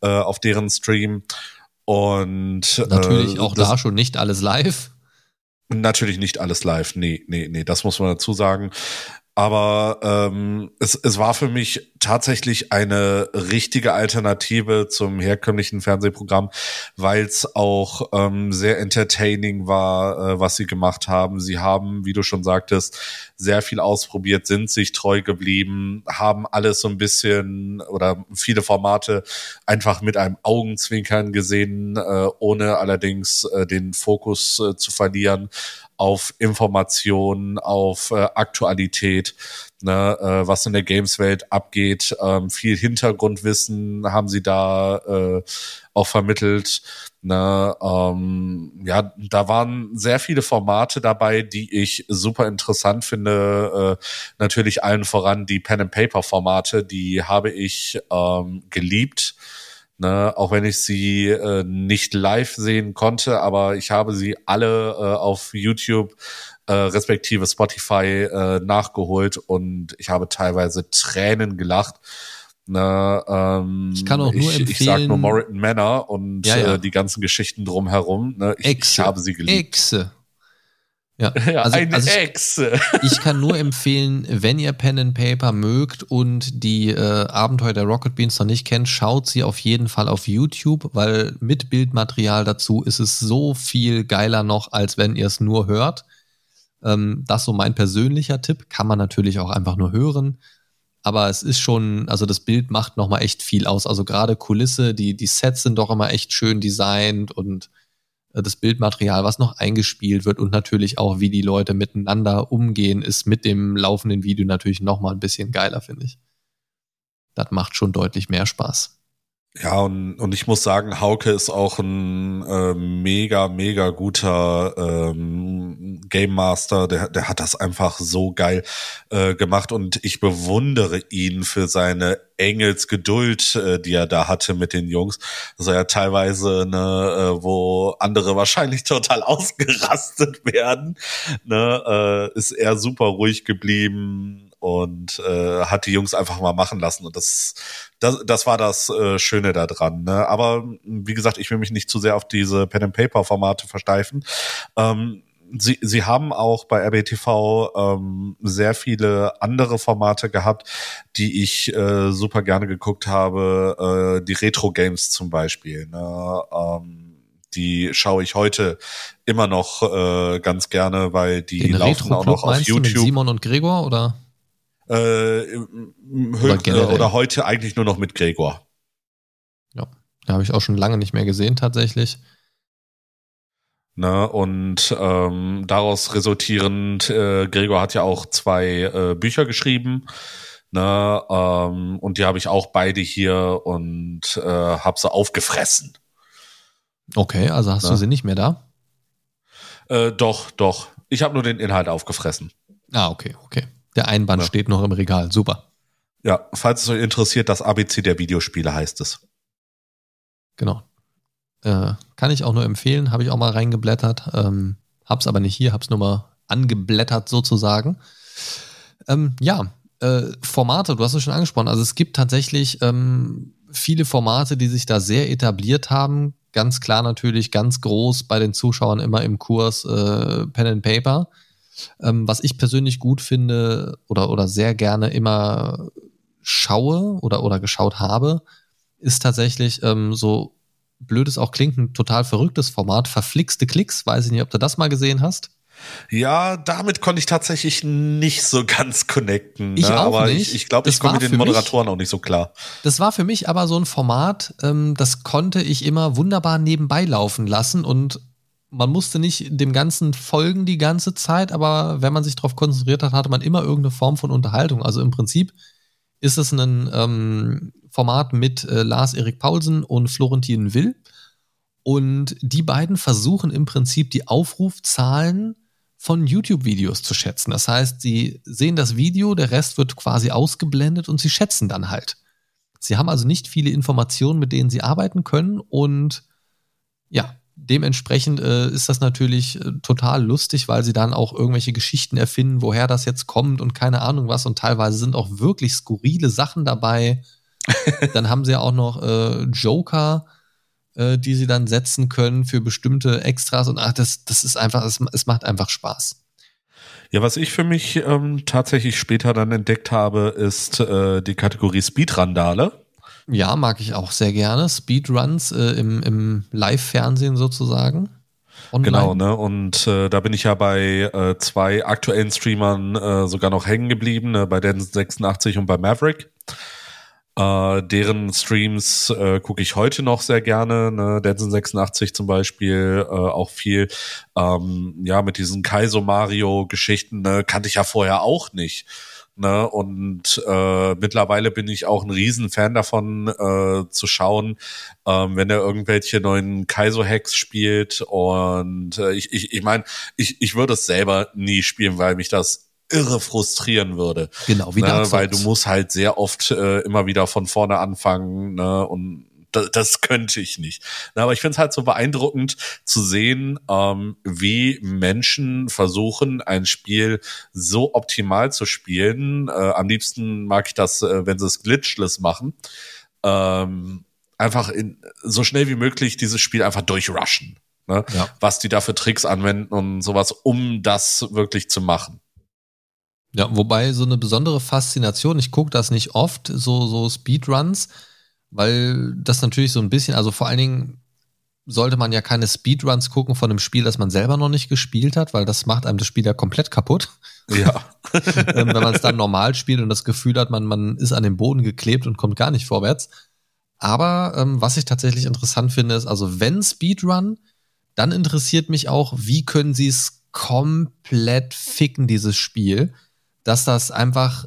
äh, auf deren Stream. Und natürlich äh, auch da schon nicht alles live. Natürlich nicht alles live, nee, nee, nee, das muss man dazu sagen. Aber ähm, es, es war für mich tatsächlich eine richtige Alternative zum herkömmlichen Fernsehprogramm, weil es auch ähm, sehr entertaining war, äh, was sie gemacht haben. Sie haben, wie du schon sagtest, sehr viel ausprobiert, sind sich treu geblieben, haben alles so ein bisschen oder viele Formate einfach mit einem Augenzwinkern gesehen, äh, ohne allerdings äh, den Fokus äh, zu verlieren auf Informationen, auf äh, Aktualität, ne, äh, was in der Games-Welt abgeht. Ähm, viel Hintergrundwissen haben sie da äh, auch vermittelt. Ne, ähm, ja, da waren sehr viele Formate dabei, die ich super interessant finde. Äh, natürlich allen voran die Pen and Paper Formate, die habe ich ähm, geliebt. Ne, auch wenn ich sie äh, nicht live sehen konnte, aber ich habe sie alle äh, auf YouTube äh, respektive Spotify äh, nachgeholt und ich habe teilweise Tränen gelacht. Ne, ähm, ich kann auch nur ich, empfehlen. Ich sag nur Moritan Manor und ja, ja. Äh, die ganzen Geschichten drumherum. Ne, ich, Exe, ich habe sie geliebt. Exe. Ja, ja also, eine also ich, ich, kann nur empfehlen, wenn ihr Pen and Paper mögt und die äh, Abenteuer der Rocket Beans noch nicht kennt, schaut sie auf jeden Fall auf YouTube, weil mit Bildmaterial dazu ist es so viel geiler noch, als wenn ihr es nur hört. Ähm, das so mein persönlicher Tipp. Kann man natürlich auch einfach nur hören. Aber es ist schon, also das Bild macht nochmal echt viel aus. Also gerade Kulisse, die, die Sets sind doch immer echt schön designt und das Bildmaterial, was noch eingespielt wird und natürlich auch, wie die Leute miteinander umgehen, ist mit dem laufenden Video natürlich nochmal ein bisschen geiler, finde ich. Das macht schon deutlich mehr Spaß. Ja, und, und ich muss sagen, Hauke ist auch ein äh, mega, mega guter ähm, Game Master. Der, der hat das einfach so geil äh, gemacht und ich bewundere ihn für seine Engelsgeduld, äh, die er da hatte mit den Jungs. War ja teilweise, ne, äh, wo andere wahrscheinlich total ausgerastet werden, ne, äh, ist er super ruhig geblieben und äh, hat die Jungs einfach mal machen lassen. Und das, das, das war das äh, Schöne daran. Ne? Aber wie gesagt, ich will mich nicht zu sehr auf diese Pen-and-Paper-Formate versteifen. Ähm, Sie, Sie haben auch bei RBTV ähm, sehr viele andere Formate gehabt, die ich äh, super gerne geguckt habe. Äh, die Retro-Games zum Beispiel. Ne? Ähm, die schaue ich heute immer noch äh, ganz gerne, weil die Den laufen auch noch auf YouTube. Simon und Gregor oder? Äh, oder, oder heute eigentlich nur noch mit Gregor. Ja, da habe ich auch schon lange nicht mehr gesehen tatsächlich. Ne, und ähm, daraus resultierend, äh, Gregor hat ja auch zwei äh, Bücher geschrieben. Ne, ähm, und die habe ich auch beide hier und äh, habe sie aufgefressen. Okay, also hast ne? du sie nicht mehr da? Äh, doch, doch. Ich habe nur den Inhalt aufgefressen. Ah, okay, okay. Der Einband ja. steht noch im Regal. Super. Ja, falls es euch interessiert, das ABC der Videospiele heißt es. Genau. Äh, kann ich auch nur empfehlen, habe ich auch mal reingeblättert. Ähm, hab's aber nicht hier, hab's nur mal angeblättert sozusagen. Ähm, ja, äh, Formate, du hast es schon angesprochen. Also es gibt tatsächlich ähm, viele Formate, die sich da sehr etabliert haben. Ganz klar natürlich, ganz groß bei den Zuschauern immer im Kurs äh, Pen and Paper. Ähm, was ich persönlich gut finde oder, oder sehr gerne immer schaue oder, oder geschaut habe, ist tatsächlich ähm, so blöd es auch klingt, ein total verrücktes Format, verflixte Klicks. Weiß ich nicht, ob du das mal gesehen hast. Ja, damit konnte ich tatsächlich nicht so ganz connecten. Ich ne? auch aber nicht. ich, ich glaube, ich komme mit den Moderatoren mich, auch nicht so klar. Das war für mich aber so ein Format, ähm, das konnte ich immer wunderbar nebenbei laufen lassen und man musste nicht dem Ganzen folgen die ganze Zeit, aber wenn man sich darauf konzentriert hat, hatte man immer irgendeine Form von Unterhaltung. Also im Prinzip ist es ein ähm, Format mit äh, Lars-Erik Paulsen und Florentin Will. Und die beiden versuchen im Prinzip die Aufrufzahlen von YouTube-Videos zu schätzen. Das heißt, sie sehen das Video, der Rest wird quasi ausgeblendet und sie schätzen dann halt. Sie haben also nicht viele Informationen, mit denen sie arbeiten können und ja, dementsprechend äh, ist das natürlich äh, total lustig, weil sie dann auch irgendwelche Geschichten erfinden, woher das jetzt kommt und keine Ahnung was. Und teilweise sind auch wirklich skurrile Sachen dabei. dann haben sie ja auch noch äh, Joker, äh, die sie dann setzen können für bestimmte Extras. Und ach, das, das ist einfach, es, es macht einfach Spaß. Ja, was ich für mich ähm, tatsächlich später dann entdeckt habe, ist äh, die Kategorie Speedrandale. Ja, mag ich auch sehr gerne. Speedruns äh, im, im Live-Fernsehen sozusagen. Online. Genau, ne? Und äh, da bin ich ja bei äh, zwei aktuellen Streamern äh, sogar noch hängen geblieben, ne? bei Den86 und bei Maverick. Äh, deren Streams äh, gucke ich heute noch sehr gerne. Ne? Denson 86 zum Beispiel äh, auch viel. Ähm, ja, mit diesen Kaiso Mario Geschichten ne? kannte ich ja vorher auch nicht. Ne? Und äh, mittlerweile bin ich auch ein Riesenfan davon, äh, zu schauen, ähm, wenn er irgendwelche neuen Kaizo-Hacks spielt. Und äh, ich, ich, ich meine, ich, ich würde es selber nie spielen, weil mich das irre frustrieren würde. Genau, wie ne? Weil du musst halt sehr oft äh, immer wieder von vorne anfangen ne? und das, das könnte ich nicht. Na, aber ich finde es halt so beeindruckend zu sehen, ähm, wie Menschen versuchen, ein Spiel so optimal zu spielen. Äh, am liebsten mag ich das, äh, wenn sie es glitchless machen. Ähm, einfach in, so schnell wie möglich dieses Spiel einfach durchrushen. Ne? Ja. Was die da für Tricks anwenden und sowas, um das wirklich zu machen. Ja, wobei so eine besondere Faszination, ich gucke das nicht oft, so, so Speedruns, weil das natürlich so ein bisschen, also vor allen Dingen sollte man ja keine Speedruns gucken von einem Spiel, das man selber noch nicht gespielt hat, weil das macht einem das Spiel ja komplett kaputt. Ja. ähm, wenn man es dann normal spielt und das Gefühl hat, man, man ist an den Boden geklebt und kommt gar nicht vorwärts. Aber ähm, was ich tatsächlich interessant finde, ist, also wenn Speedrun, dann interessiert mich auch, wie können sie es komplett ficken, dieses Spiel, dass das einfach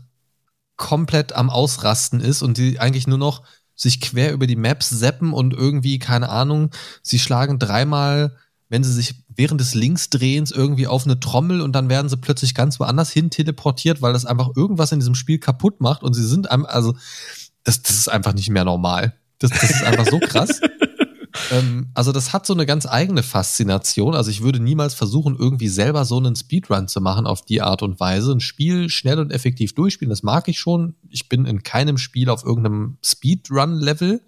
komplett am Ausrasten ist und die eigentlich nur noch sich quer über die Maps seppen und irgendwie, keine Ahnung, sie schlagen dreimal, wenn sie sich während des Linksdrehens irgendwie auf eine Trommel und dann werden sie plötzlich ganz woanders hin teleportiert, weil das einfach irgendwas in diesem Spiel kaputt macht und sie sind also das, das ist einfach nicht mehr normal. Das, das ist einfach so krass. ähm, also das hat so eine ganz eigene Faszination. Also ich würde niemals versuchen, irgendwie selber so einen Speedrun zu machen auf die Art und Weise. Ein Spiel schnell und effektiv durchspielen, das mag ich schon. Ich bin in keinem Spiel auf irgendeinem Speedrun-Level.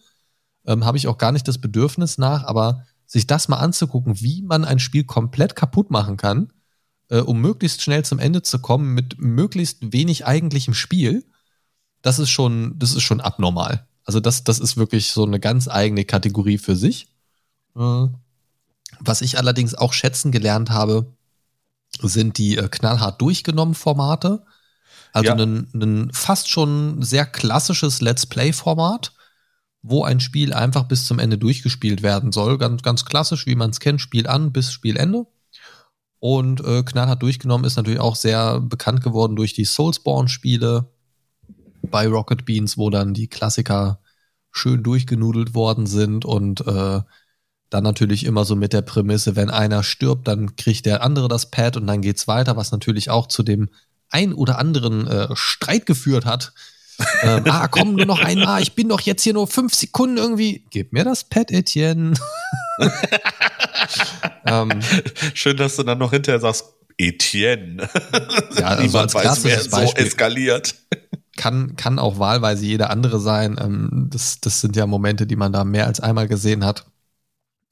Ähm, Habe ich auch gar nicht das Bedürfnis nach, aber sich das mal anzugucken, wie man ein Spiel komplett kaputt machen kann, äh, um möglichst schnell zum Ende zu kommen mit möglichst wenig eigentlichem Spiel, das ist schon, das ist schon abnormal. Also das, das ist wirklich so eine ganz eigene Kategorie für sich. Äh, was ich allerdings auch schätzen gelernt habe, sind die äh, knallhart durchgenommen Formate. Also ein, fast schon sehr klassisches Let's Play-Format, wo ein Spiel einfach bis zum Ende durchgespielt werden soll. Ganz, ganz klassisch, wie man es kennt, Spiel an bis Spielende. Und äh, knallhart durchgenommen ist natürlich auch sehr bekannt geworden durch die Soulsborne-Spiele, bei Rocket Beans, wo dann die Klassiker schön durchgenudelt worden sind und äh, dann natürlich immer so mit der Prämisse, wenn einer stirbt, dann kriegt der andere das Pad und dann geht's weiter, was natürlich auch zu dem ein oder anderen äh, Streit geführt hat. ähm, ah, komm nur noch einmal, ich bin doch jetzt hier nur fünf Sekunden irgendwie. Gib mir das Pad, Etienne. ähm, Schön, dass du dann noch hinterher sagst, Etienne. Ja, also Niemand weiß, wer so eskaliert kann, kann auch wahlweise jeder andere sein. Ähm, das, das sind ja Momente, die man da mehr als einmal gesehen hat.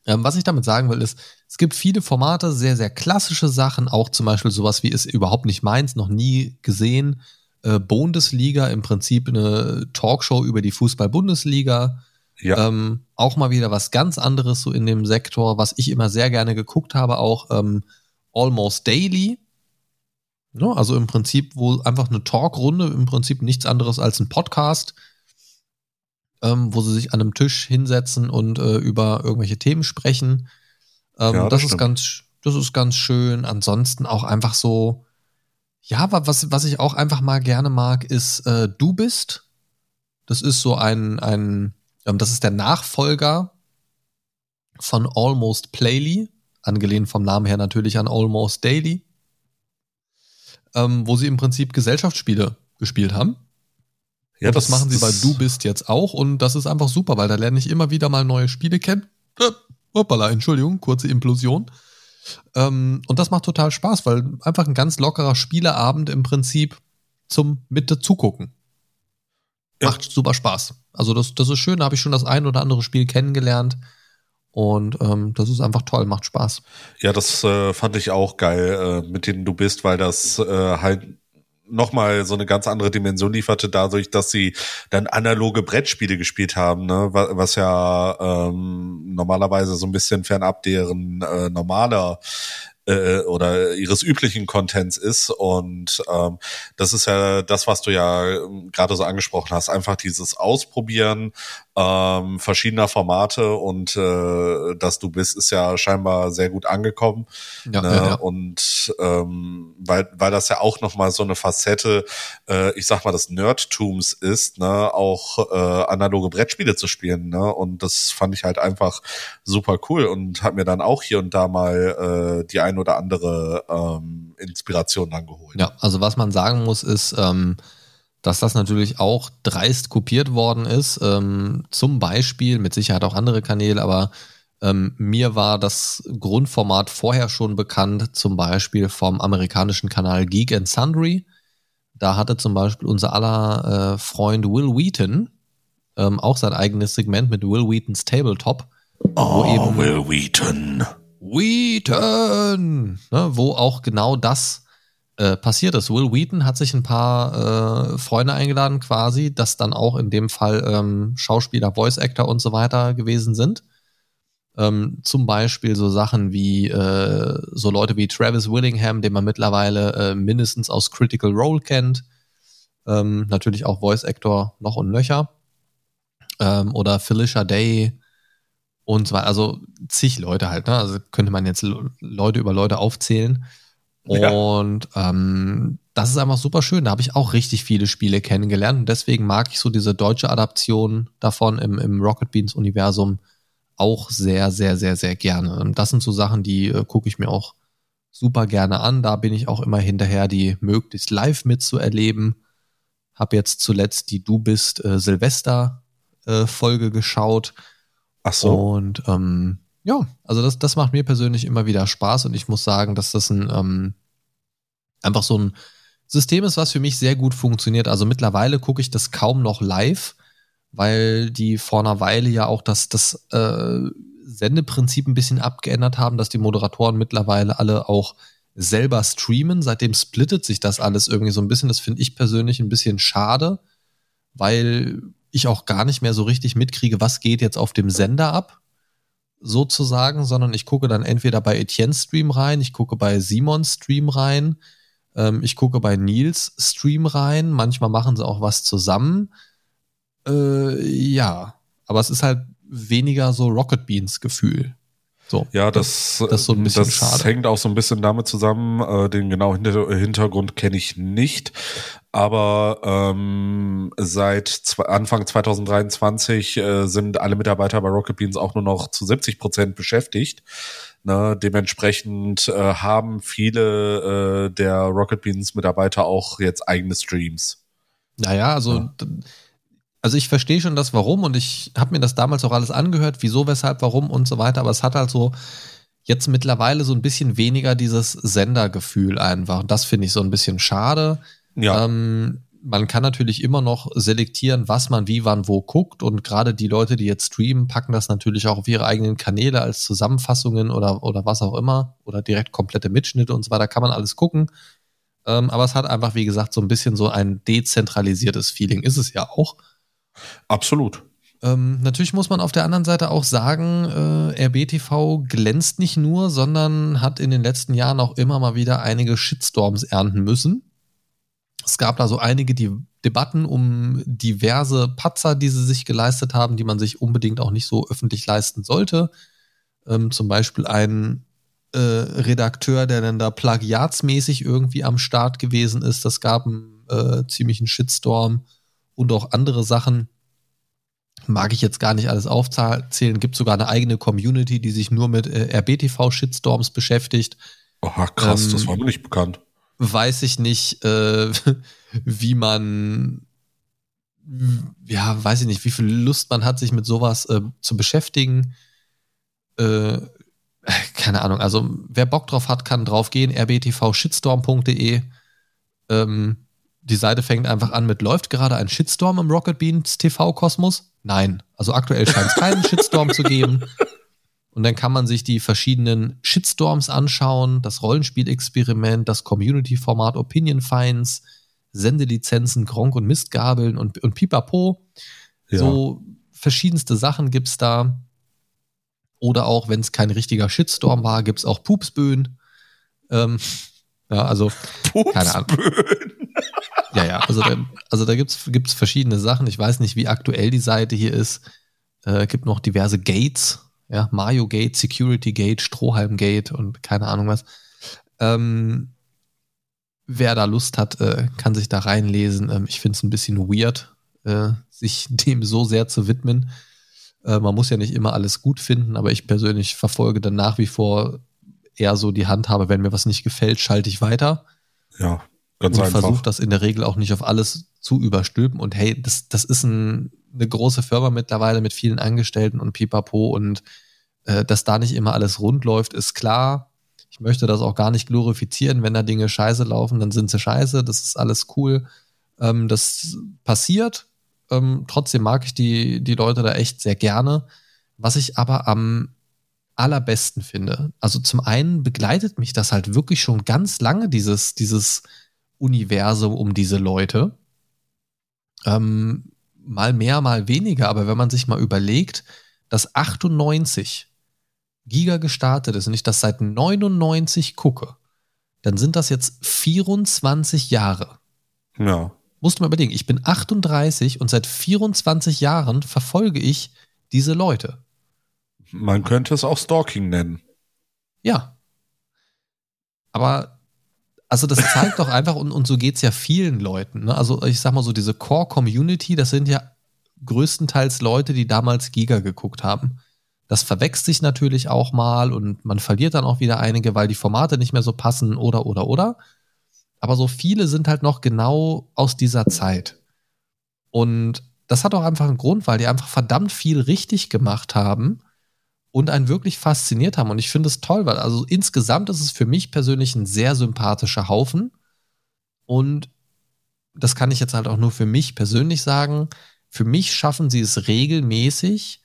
Ähm, was ich damit sagen will, ist, es gibt viele Formate, sehr, sehr klassische Sachen, auch zum Beispiel sowas wie ist überhaupt nicht meins, noch nie gesehen. Äh, Bundesliga, im Prinzip eine Talkshow über die Fußball-Bundesliga. Ja. Ähm, auch mal wieder was ganz anderes so in dem Sektor, was ich immer sehr gerne geguckt habe, auch ähm, Almost Daily ne? also im Prinzip, wo einfach eine Talkrunde, im Prinzip nichts anderes als ein Podcast, ähm, wo sie sich an einem Tisch hinsetzen und äh, über irgendwelche Themen sprechen. Ähm, ja, das, das ist ganz, das ist ganz schön. Ansonsten auch einfach so, ja, was, was ich auch einfach mal gerne mag, ist äh, Du bist. Das ist so ein, ein, ähm, das ist der Nachfolger von Almost Playly, angelehnt vom Namen her natürlich an Almost Daily ähm, wo sie im Prinzip Gesellschaftsspiele gespielt haben. Ja, und das, das machen sie bei Du bist jetzt auch und das ist einfach super, weil da lerne ich immer wieder mal neue Spiele kennen. Äh, hoppala, Entschuldigung, kurze Implosion. Ähm, und das macht total Spaß, weil einfach ein ganz lockerer Spieleabend im Prinzip zum mit dazugucken. Ja. Macht super Spaß. Also das, das ist schön, da habe ich schon das ein oder andere Spiel kennengelernt. Und ähm, das ist einfach toll, macht Spaß. Ja, das äh, fand ich auch geil, äh, mit denen du bist, weil das äh, halt nochmal so eine ganz andere Dimension lieferte, dadurch, dass sie dann analoge Brettspiele gespielt haben, ne? was ja ähm, normalerweise so ein bisschen fernab deren äh, normaler äh, oder ihres üblichen Contents ist. Und ähm, das ist ja das, was du ja ähm, gerade so angesprochen hast. Einfach dieses Ausprobieren ähm, verschiedener Formate und äh, dass du bist, ist ja scheinbar sehr gut angekommen. Ja, ne? ja, ja. Und ähm, weil, weil das ja auch nochmal so eine Facette, äh, ich sag mal, des Nerdtums ist, ne, auch äh, analoge Brettspiele zu spielen. Ne? Und das fand ich halt einfach super cool und hat mir dann auch hier und da mal äh, die ein oder andere ähm, Inspiration angeholt. Ja, also was man sagen muss, ist, ähm, dass das natürlich auch dreist kopiert worden ist. Ähm, zum Beispiel, mit Sicherheit auch andere Kanäle, aber ähm, mir war das Grundformat vorher schon bekannt, zum Beispiel vom amerikanischen Kanal Geek and Sundry. Da hatte zum Beispiel unser aller äh, Freund Will Wheaton ähm, auch sein eigenes Segment mit Will Wheatons Tabletop. Oh, eben Will Wheaton. Wheaton! Ne, wo auch genau das äh, passiert ist. Will Wheaton hat sich ein paar äh, Freunde eingeladen quasi, das dann auch in dem Fall ähm, Schauspieler, Voice Actor und so weiter gewesen sind. Ähm, zum Beispiel so Sachen wie äh, so Leute wie Travis Willingham, den man mittlerweile äh, mindestens aus Critical Role kennt. Ähm, natürlich auch Voice Actor noch und nöcher. Ähm, oder Felicia Day und weiter. Also zig Leute halt, ne? Also könnte man jetzt Leute über Leute aufzählen. Und ähm, das ist einfach super schön. Da habe ich auch richtig viele Spiele kennengelernt und deswegen mag ich so diese deutsche Adaption davon im, im Rocket Beans Universum auch sehr, sehr, sehr, sehr gerne. Und das sind so Sachen, die äh, gucke ich mir auch super gerne an. Da bin ich auch immer hinterher, die möglichst live mitzuerleben. Hab jetzt zuletzt die Du bist äh, Silvester äh, Folge geschaut. Ach so. Und ähm, ja, also das, das macht mir persönlich immer wieder Spaß und ich muss sagen, dass das ein ähm, einfach so ein System ist, was für mich sehr gut funktioniert. Also mittlerweile gucke ich das kaum noch live, weil die vor einer Weile ja auch das, das äh, Sendeprinzip ein bisschen abgeändert haben, dass die Moderatoren mittlerweile alle auch selber streamen. Seitdem splittet sich das alles irgendwie so ein bisschen. Das finde ich persönlich ein bisschen schade, weil ich auch gar nicht mehr so richtig mitkriege, was geht jetzt auf dem Sender ab sozusagen, sondern ich gucke dann entweder bei Etienne Stream rein, ich gucke bei Simon Stream rein, ähm, ich gucke bei Nils Stream rein, manchmal machen sie auch was zusammen. Äh, ja, aber es ist halt weniger so Rocket Beans Gefühl. So, ja, das, das, so das hängt auch so ein bisschen damit zusammen. Äh, den genauen Hintergrund kenne ich nicht. Aber ähm, seit Anfang 2023 äh, sind alle Mitarbeiter bei Rocket Beans auch nur noch zu 70 Prozent beschäftigt. Ne, dementsprechend äh, haben viele äh, der Rocket Beans Mitarbeiter auch jetzt eigene Streams. Naja, also ja also ich verstehe schon das Warum und ich habe mir das damals auch alles angehört, wieso, weshalb, warum und so weiter, aber es hat halt so jetzt mittlerweile so ein bisschen weniger dieses Sendergefühl einfach. Das finde ich so ein bisschen schade. Ja. Ähm, man kann natürlich immer noch selektieren, was man wie, wann, wo guckt und gerade die Leute, die jetzt streamen, packen das natürlich auch auf ihre eigenen Kanäle als Zusammenfassungen oder, oder was auch immer oder direkt komplette Mitschnitte und so weiter, kann man alles gucken. Ähm, aber es hat einfach, wie gesagt, so ein bisschen so ein dezentralisiertes Feeling, ist es ja auch. Absolut. Ähm, natürlich muss man auf der anderen Seite auch sagen, äh, RBTV glänzt nicht nur, sondern hat in den letzten Jahren auch immer mal wieder einige Shitstorms ernten müssen. Es gab da so einige die Debatten um diverse Patzer, die sie sich geleistet haben, die man sich unbedingt auch nicht so öffentlich leisten sollte. Ähm, zum Beispiel ein äh, Redakteur, der dann da plagiatsmäßig irgendwie am Start gewesen ist. Das gab einen äh, ziemlichen Shitstorm und auch andere Sachen. Mag ich jetzt gar nicht alles aufzählen. Gibt sogar eine eigene Community, die sich nur mit äh, RBTV-Shitstorms beschäftigt. Aha, krass, ähm, das war mir nicht bekannt. Weiß ich nicht, äh, wie man, ja, weiß ich nicht, wie viel Lust man hat, sich mit sowas äh, zu beschäftigen. Äh, keine Ahnung, also wer Bock drauf hat, kann drauf gehen, rbtvshitstorm.de. Ähm, die Seite fängt einfach an mit, läuft gerade ein Shitstorm im Rocket Beans TV-Kosmos? Nein. Also aktuell scheint es keinen Shitstorm zu geben. Und dann kann man sich die verschiedenen Shitstorms anschauen, das Rollenspielexperiment, das Community-Format Opinion Finds, Sendelizenzen, Gronk und Mistgabeln und, und Pipapo. Ja. So verschiedenste Sachen gibt's da. Oder auch, wenn es kein richtiger Shitstorm war, gibt's auch Pupsböen. Ähm, ja, also Pupsböen. keine Ahnung. Ja, ja, also da, also da gibt's gibt's verschiedene Sachen. Ich weiß nicht, wie aktuell die Seite hier ist. Äh, gibt noch diverse Gates, ja, Mario Gate, Security Gate, Strohhalm Gate und keine Ahnung was. Ähm, wer da Lust hat, äh, kann sich da reinlesen. Ähm, ich finde es ein bisschen weird, äh, sich dem so sehr zu widmen. Äh, man muss ja nicht immer alles gut finden, aber ich persönlich verfolge dann nach wie vor eher so die Handhabe, wenn mir was nicht gefällt, schalte ich weiter. Ja. Ganz und versucht das in der Regel auch nicht auf alles zu überstülpen. Und hey, das, das ist ein, eine große Firma mittlerweile mit vielen Angestellten und pipapo und äh, dass da nicht immer alles rund läuft, ist klar. Ich möchte das auch gar nicht glorifizieren. Wenn da Dinge scheiße laufen, dann sind sie scheiße. Das ist alles cool. Ähm, das passiert. Ähm, trotzdem mag ich die, die Leute da echt sehr gerne. Was ich aber am allerbesten finde, also zum einen begleitet mich das halt wirklich schon ganz lange, dieses, dieses Universum um diese Leute. Ähm, mal mehr, mal weniger, aber wenn man sich mal überlegt, dass 98 Giga gestartet ist und ich das seit 99 gucke, dann sind das jetzt 24 Jahre. Ja. Musst du mal überlegen, ich bin 38 und seit 24 Jahren verfolge ich diese Leute. Man könnte es auch Stalking nennen. Ja. Aber Also das zeigt doch einfach, und, und so geht's ja vielen Leuten. Ne? Also ich sag mal so, diese Core-Community, das sind ja größtenteils Leute, die damals Giga geguckt haben. Das verwechselt sich natürlich auch mal und man verliert dann auch wieder einige, weil die Formate nicht mehr so passen oder oder oder. Aber so viele sind halt noch genau aus dieser Zeit. Und das hat auch einfach einen Grund, weil die einfach verdammt viel richtig gemacht haben und einen wirklich fasziniert haben. Und ich finde es toll, weil also insgesamt ist es für mich persönlich ein sehr sympathischer Haufen. Und das kann ich jetzt halt auch nur für mich persönlich sagen. Für mich schaffen sie es regelmäßig,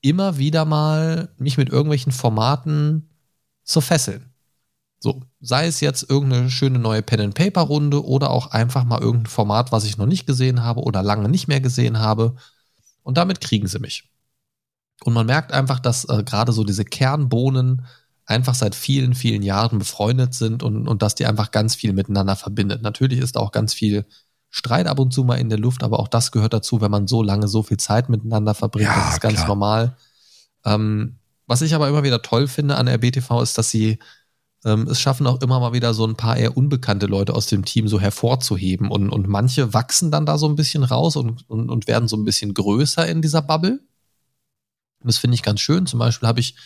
immer wieder mal mich mit irgendwelchen Formaten zu fesseln. So, sei es jetzt irgendeine schöne neue Pen-and-Paper-Runde oder auch einfach mal irgendein Format, was ich noch nicht gesehen habe oder lange nicht mehr gesehen habe. Und damit kriegen sie mich. Und man merkt einfach, dass äh, gerade so diese Kernbohnen einfach seit vielen, vielen Jahren befreundet sind und, und dass die einfach ganz viel miteinander verbindet. Natürlich ist auch ganz viel Streit ab und zu mal in der Luft, aber auch das gehört dazu, wenn man so lange so viel Zeit miteinander verbringt. Ja, das ist ganz klar. normal. Ähm, was ich aber immer wieder toll finde an RBTV ist, dass sie ähm, es schaffen auch immer mal wieder so ein paar eher unbekannte Leute aus dem Team so hervorzuheben. Und, und manche wachsen dann da so ein bisschen raus und, und, und werden so ein bisschen größer in dieser Bubble. Und das finde ich ganz schön. Zum Beispiel habe ich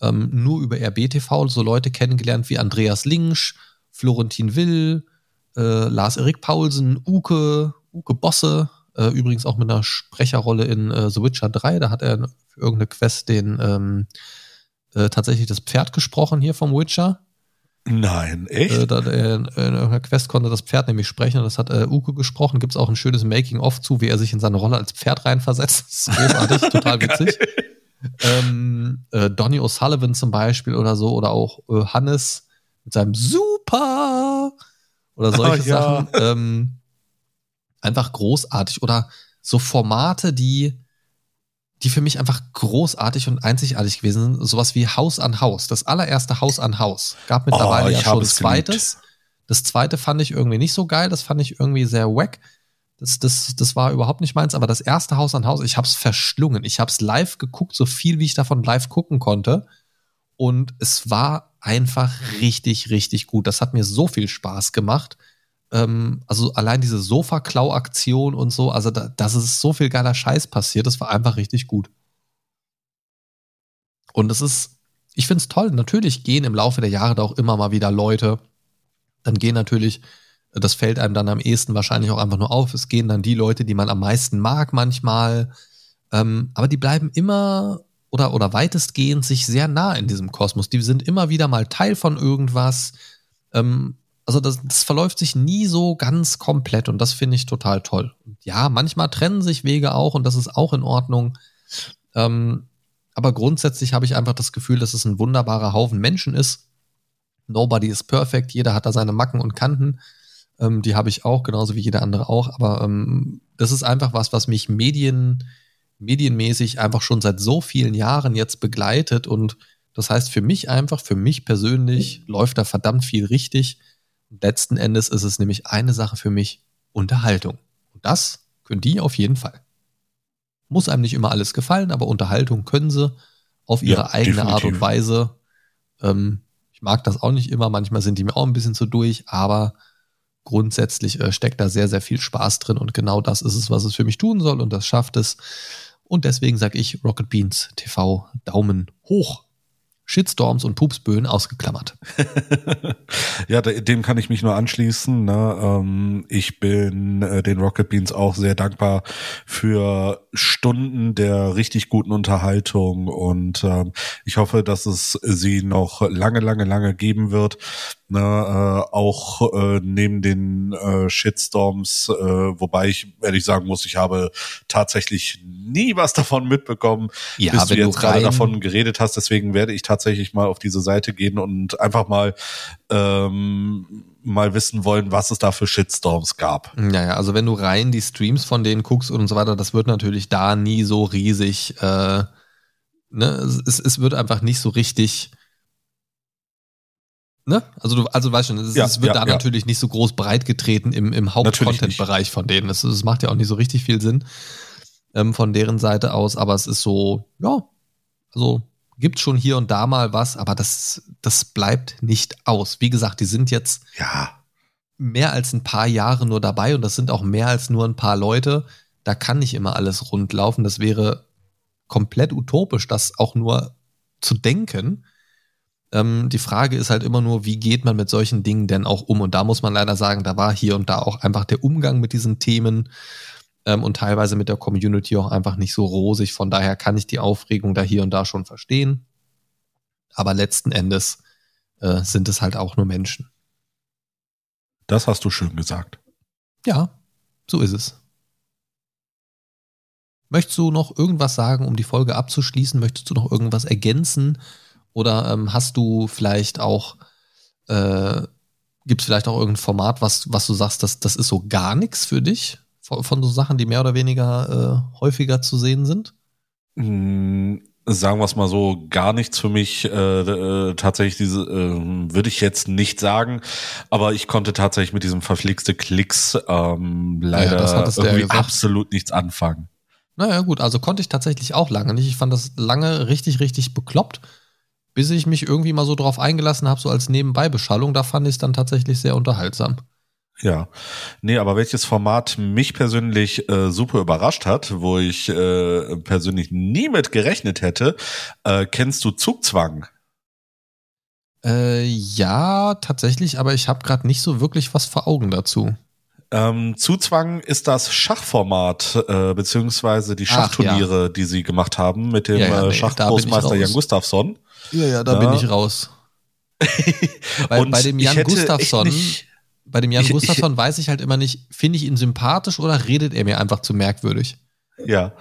ähm, nur über RBTV so Leute kennengelernt wie Andreas Linksch, Florentin Will, äh, Lars-Erik Paulsen, Uke, Uke Bosse, äh, übrigens auch mit einer Sprecherrolle in äh, The Witcher 3. Da hat er für irgendeine Quest den ähm, äh, tatsächlich das Pferd gesprochen hier vom Witcher. Nein, echt? Äh, da, äh, in irgendeiner Quest konnte das Pferd nämlich sprechen und das hat äh, Uke gesprochen. Gibt es auch ein schönes Making-of zu, wie er sich in seine Rolle als Pferd reinversetzt. Das ist großartig, total witzig. Ähm, äh, Donny O'Sullivan zum Beispiel oder so, oder auch äh, Hannes mit seinem Super oder solche oh, ja. Sachen. Ähm, einfach großartig. Oder so Formate, die, die für mich einfach großartig und einzigartig gewesen sind. Sowas wie Haus an Haus. Das allererste Haus an Haus. Gab mittlerweile oh, ja schon ein zweites. Das zweite fand ich irgendwie nicht so geil. Das fand ich irgendwie sehr wack. Das, das, das war überhaupt nicht meins, aber das erste Haus an Haus, ich habe es verschlungen. Ich habe es live geguckt, so viel wie ich davon live gucken konnte. Und es war einfach richtig, richtig gut. Das hat mir so viel Spaß gemacht. Ähm, also allein diese Sofa-Klau-Aktion und so, also da, das ist so viel geiler Scheiß passiert. Das war einfach richtig gut. Und das ist, ich finde es toll. Natürlich gehen im Laufe der Jahre da auch immer mal wieder Leute. Dann gehen natürlich das fällt einem dann am ehesten wahrscheinlich auch einfach nur auf. Es gehen dann die Leute, die man am meisten mag manchmal. Ähm, aber die bleiben immer oder, oder weitestgehend sich sehr nah in diesem Kosmos. Die sind immer wieder mal Teil von irgendwas. Ähm, also das, das verläuft sich nie so ganz komplett und das finde ich total toll. Und ja, manchmal trennen sich Wege auch und das ist auch in Ordnung. Ähm, aber grundsätzlich habe ich einfach das Gefühl, dass es ein wunderbarer Haufen Menschen ist. Nobody is perfect, jeder hat da seine Macken und Kanten. Ähm, die habe ich auch, genauso wie jeder andere auch. Aber ähm, das ist einfach was, was mich Medien, medienmäßig einfach schon seit so vielen Jahren jetzt begleitet. Und das heißt für mich einfach, für mich persönlich läuft da verdammt viel richtig. Letzten Endes ist es nämlich eine Sache für mich, Unterhaltung. Und das können die auf jeden Fall. Muss einem nicht immer alles gefallen, aber Unterhaltung können sie auf ihre ja, eigene definitiv. Art und Weise. Ähm, ich mag das auch nicht immer, manchmal sind die mir auch ein bisschen zu durch, aber grundsätzlich äh, steckt da sehr, sehr viel Spaß drin und genau das ist es, was es für mich tun soll und das schafft es. Und deswegen sage ich Rocket Beans TV Daumen hoch. Shitstorms und Pupsböen ausgeklammert. ja, dem kann ich mich nur anschließen. Ne? Ähm, ich bin äh, den Rocket Beans auch sehr dankbar für Stunden der richtig guten Unterhaltung und ähm, ich hoffe, dass es sie noch lange, lange, lange geben wird. Ne, äh, auch äh, neben den äh, Shitstorms, äh, wobei ich ehrlich sagen muss, ich habe tatsächlich nie was davon mitbekommen, ja, bis du jetzt gerade davon geredet hast. Deswegen werde ich tatsächlich mal auf diese Seite gehen und einfach mal ähm, mal wissen wollen, was es da für Shitstorms gab. Ja, ja, also wenn du rein die Streams von denen guckst und so weiter, das wird natürlich da nie so riesig, äh, ne, es, es wird einfach nicht so richtig Ne? Also du, also weißt schon, es, ja, es wird ja, da ja. natürlich nicht so groß breit getreten im, im Haupt-Content-Bereich von denen. Es, es macht ja auch nicht so richtig viel Sinn ähm, von deren Seite aus, aber es ist so, ja, also gibt schon hier und da mal was, aber das, das bleibt nicht aus. Wie gesagt, die sind jetzt ja. mehr als ein paar Jahre nur dabei und das sind auch mehr als nur ein paar Leute. Da kann nicht immer alles rund laufen. Das wäre komplett utopisch, das auch nur zu denken. Ähm, die Frage ist halt immer nur, wie geht man mit solchen Dingen denn auch um? Und da muss man leider sagen, da war hier und da auch einfach der Umgang mit diesen Themen ähm, und teilweise mit der Community auch einfach nicht so rosig. Von daher kann ich die Aufregung da hier und da schon verstehen. Aber letzten Endes äh, sind es halt auch nur Menschen. Das hast du schön gesagt. Ja, so ist es. Möchtest du noch irgendwas sagen, um die Folge abzuschließen? Möchtest du noch irgendwas ergänzen? Oder ähm, hast du vielleicht auch, äh, gibt es vielleicht auch irgendein Format, was, was du sagst, das, das ist so gar nichts für dich? von, von so Sachen, die mehr oder weniger äh, häufiger zu sehen sind? Mm, sagen wir es mal so, gar nichts für mich. Äh, äh, tatsächlich diese äh, würde ich jetzt nicht sagen, aber ich konnte tatsächlich mit diesem verflixte Klicks ähm, leider ja, irgendwie absolut nichts anfangen. Naja, gut, also konnte ich tatsächlich auch lange nicht. Ich fand das lange richtig, richtig bekloppt, bis ich mich irgendwie mal so drauf eingelassen habe, so als Nebenbeibeschallung. Da fand ich es dann tatsächlich sehr unterhaltsam. Ja, nee, aber welches Format mich persönlich äh, super überrascht hat, wo ich äh, persönlich nie mit gerechnet hätte, äh, kennst du Zugzwang? Äh, ja, tatsächlich, aber ich habe gerade nicht so wirklich was vor Augen dazu. Ähm, Zuzwang ist das Schachformat, äh, beziehungsweise die Schachturniere, Ach, ja. die sie gemacht haben mit dem ja, ja, äh, nee, Schachgroßmeister Jan Gustafsson. Ja, ja, da bin ich raus. bei, bei, dem Jan Gustafsson bei dem Jan ich, Gustafsson ich, weiß ich halt immer nicht, finde ich ihn sympathisch oder redet er mir einfach zu merkwürdig? Ja.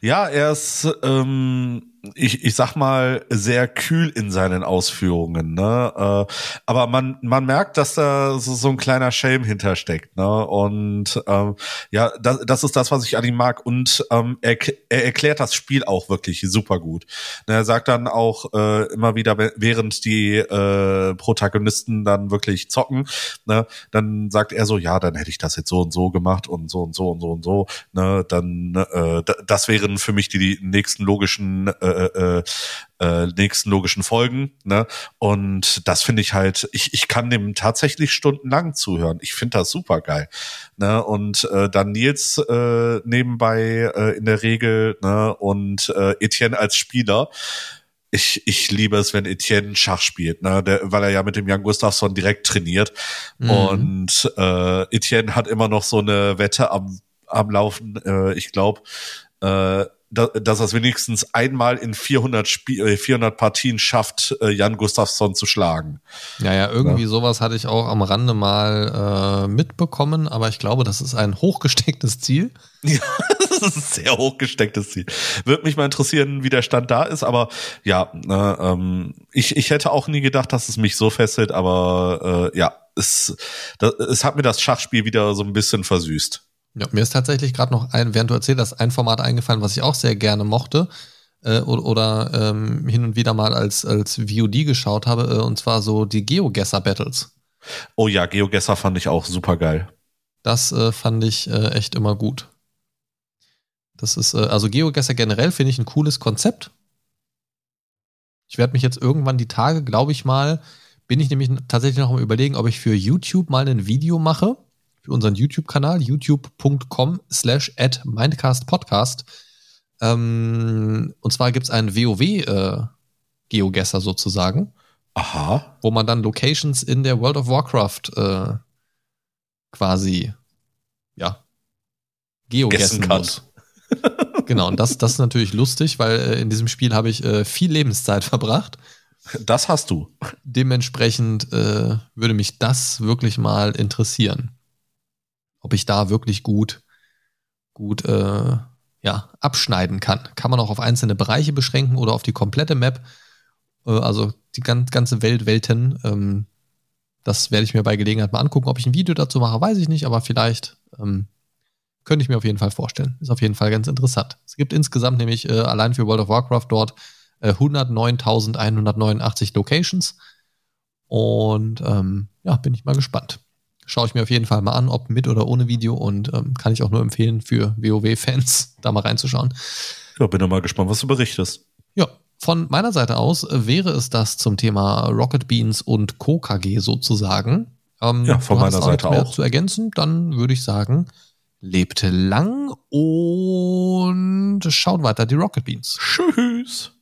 Ja, er ist, ähm, ich, ich sag mal, sehr kühl in seinen Ausführungen, ne? Äh, aber man, man merkt, dass da so, so ein kleiner Shame hintersteckt, ne? Und ähm, ja, das, das ist das, was ich an ihm mag. Und ähm, er, er erklärt das Spiel auch wirklich super gut. Ne, er sagt dann auch äh, immer wieder, während die äh, Protagonisten dann wirklich zocken, ne, dann sagt er so, ja, dann hätte ich das jetzt so und so gemacht und so und so und so und so, ne, dann äh, das wären für mich die, die nächsten logischen äh, äh, äh, nächsten logischen Folgen. Ne? Und das finde ich halt, ich, ich kann dem tatsächlich stundenlang zuhören. Ich finde das super geil. Ne? Und äh, dann Nils äh, nebenbei äh, in der Regel ne? und äh, Etienne als Spieler ich, ich liebe es, wenn Etienne Schach spielt, ne? Der, weil er ja mit dem Jan Gustafsson direkt trainiert. Mhm. Und äh, Etienne hat immer noch so eine Wette am, am Laufen. Äh, ich glaube, äh, dass er es wenigstens einmal in 400, Spiel, 400 Partien schafft, äh, Jan Gustafsson zu schlagen. Ja, ja, irgendwie ja. sowas hatte ich auch am Rande mal äh, mitbekommen, aber ich glaube, das ist ein hochgestecktes Ziel. Ja, das ist ein sehr hochgestecktes Ziel. Würde mich mal interessieren, wie der Stand da ist, aber ja, äh, ähm, ich, ich hätte auch nie gedacht, dass es mich so fesselt, aber äh, ja, es, das, es hat mir das Schachspiel wieder so ein bisschen versüßt. Ja, mir ist tatsächlich gerade noch ein, während du erzählt hast, ein Format eingefallen, was ich auch sehr gerne mochte äh, oder, oder ähm, hin und wieder mal als, als VOD geschaut habe, äh, und zwar so die Geogesser-Battles. Oh ja, Geogesser fand ich auch super geil. Das äh, fand ich äh, echt immer gut. Das ist, äh, also Geogesser generell finde ich ein cooles Konzept. Ich werde mich jetzt irgendwann die Tage, glaube ich mal, bin ich nämlich tatsächlich noch am überlegen, ob ich für YouTube mal ein Video mache unseren YouTube-Kanal, youtube.com slash at mindcastpodcast. Ähm, und zwar gibt es einen WoW-Geogesser äh, sozusagen. Aha. Wo man dann Locations in der World of Warcraft äh, quasi, ja, geogessen muss. genau, und das, das ist natürlich lustig, weil äh, in diesem Spiel habe ich äh, viel Lebenszeit verbracht. Das hast du. Dementsprechend äh, würde mich das wirklich mal interessieren ob ich da wirklich gut, gut äh, ja, abschneiden kann. Kann man auch auf einzelne Bereiche beschränken oder auf die komplette Map, äh, also die ganze Welt, Welten. Ähm, das werde ich mir bei Gelegenheit mal angucken. Ob ich ein Video dazu mache, weiß ich nicht, aber vielleicht ähm, könnte ich mir auf jeden Fall vorstellen. Ist auf jeden Fall ganz interessant. Es gibt insgesamt nämlich äh, allein für World of Warcraft dort äh, 109.189 Locations. Und ähm, ja, bin ich mal gespannt schaue ich mir auf jeden Fall mal an, ob mit oder ohne Video und ähm, kann ich auch nur empfehlen für WoW-Fans, da mal reinzuschauen. Ja, bin mal gespannt, was du berichtest. Ja, von meiner Seite aus wäre es das zum Thema Rocket Beans und KKG sozusagen. Ähm, ja, von meiner Seite auch. Zu ergänzen, dann würde ich sagen, lebte lang und schaut weiter die Rocket Beans. Tschüss.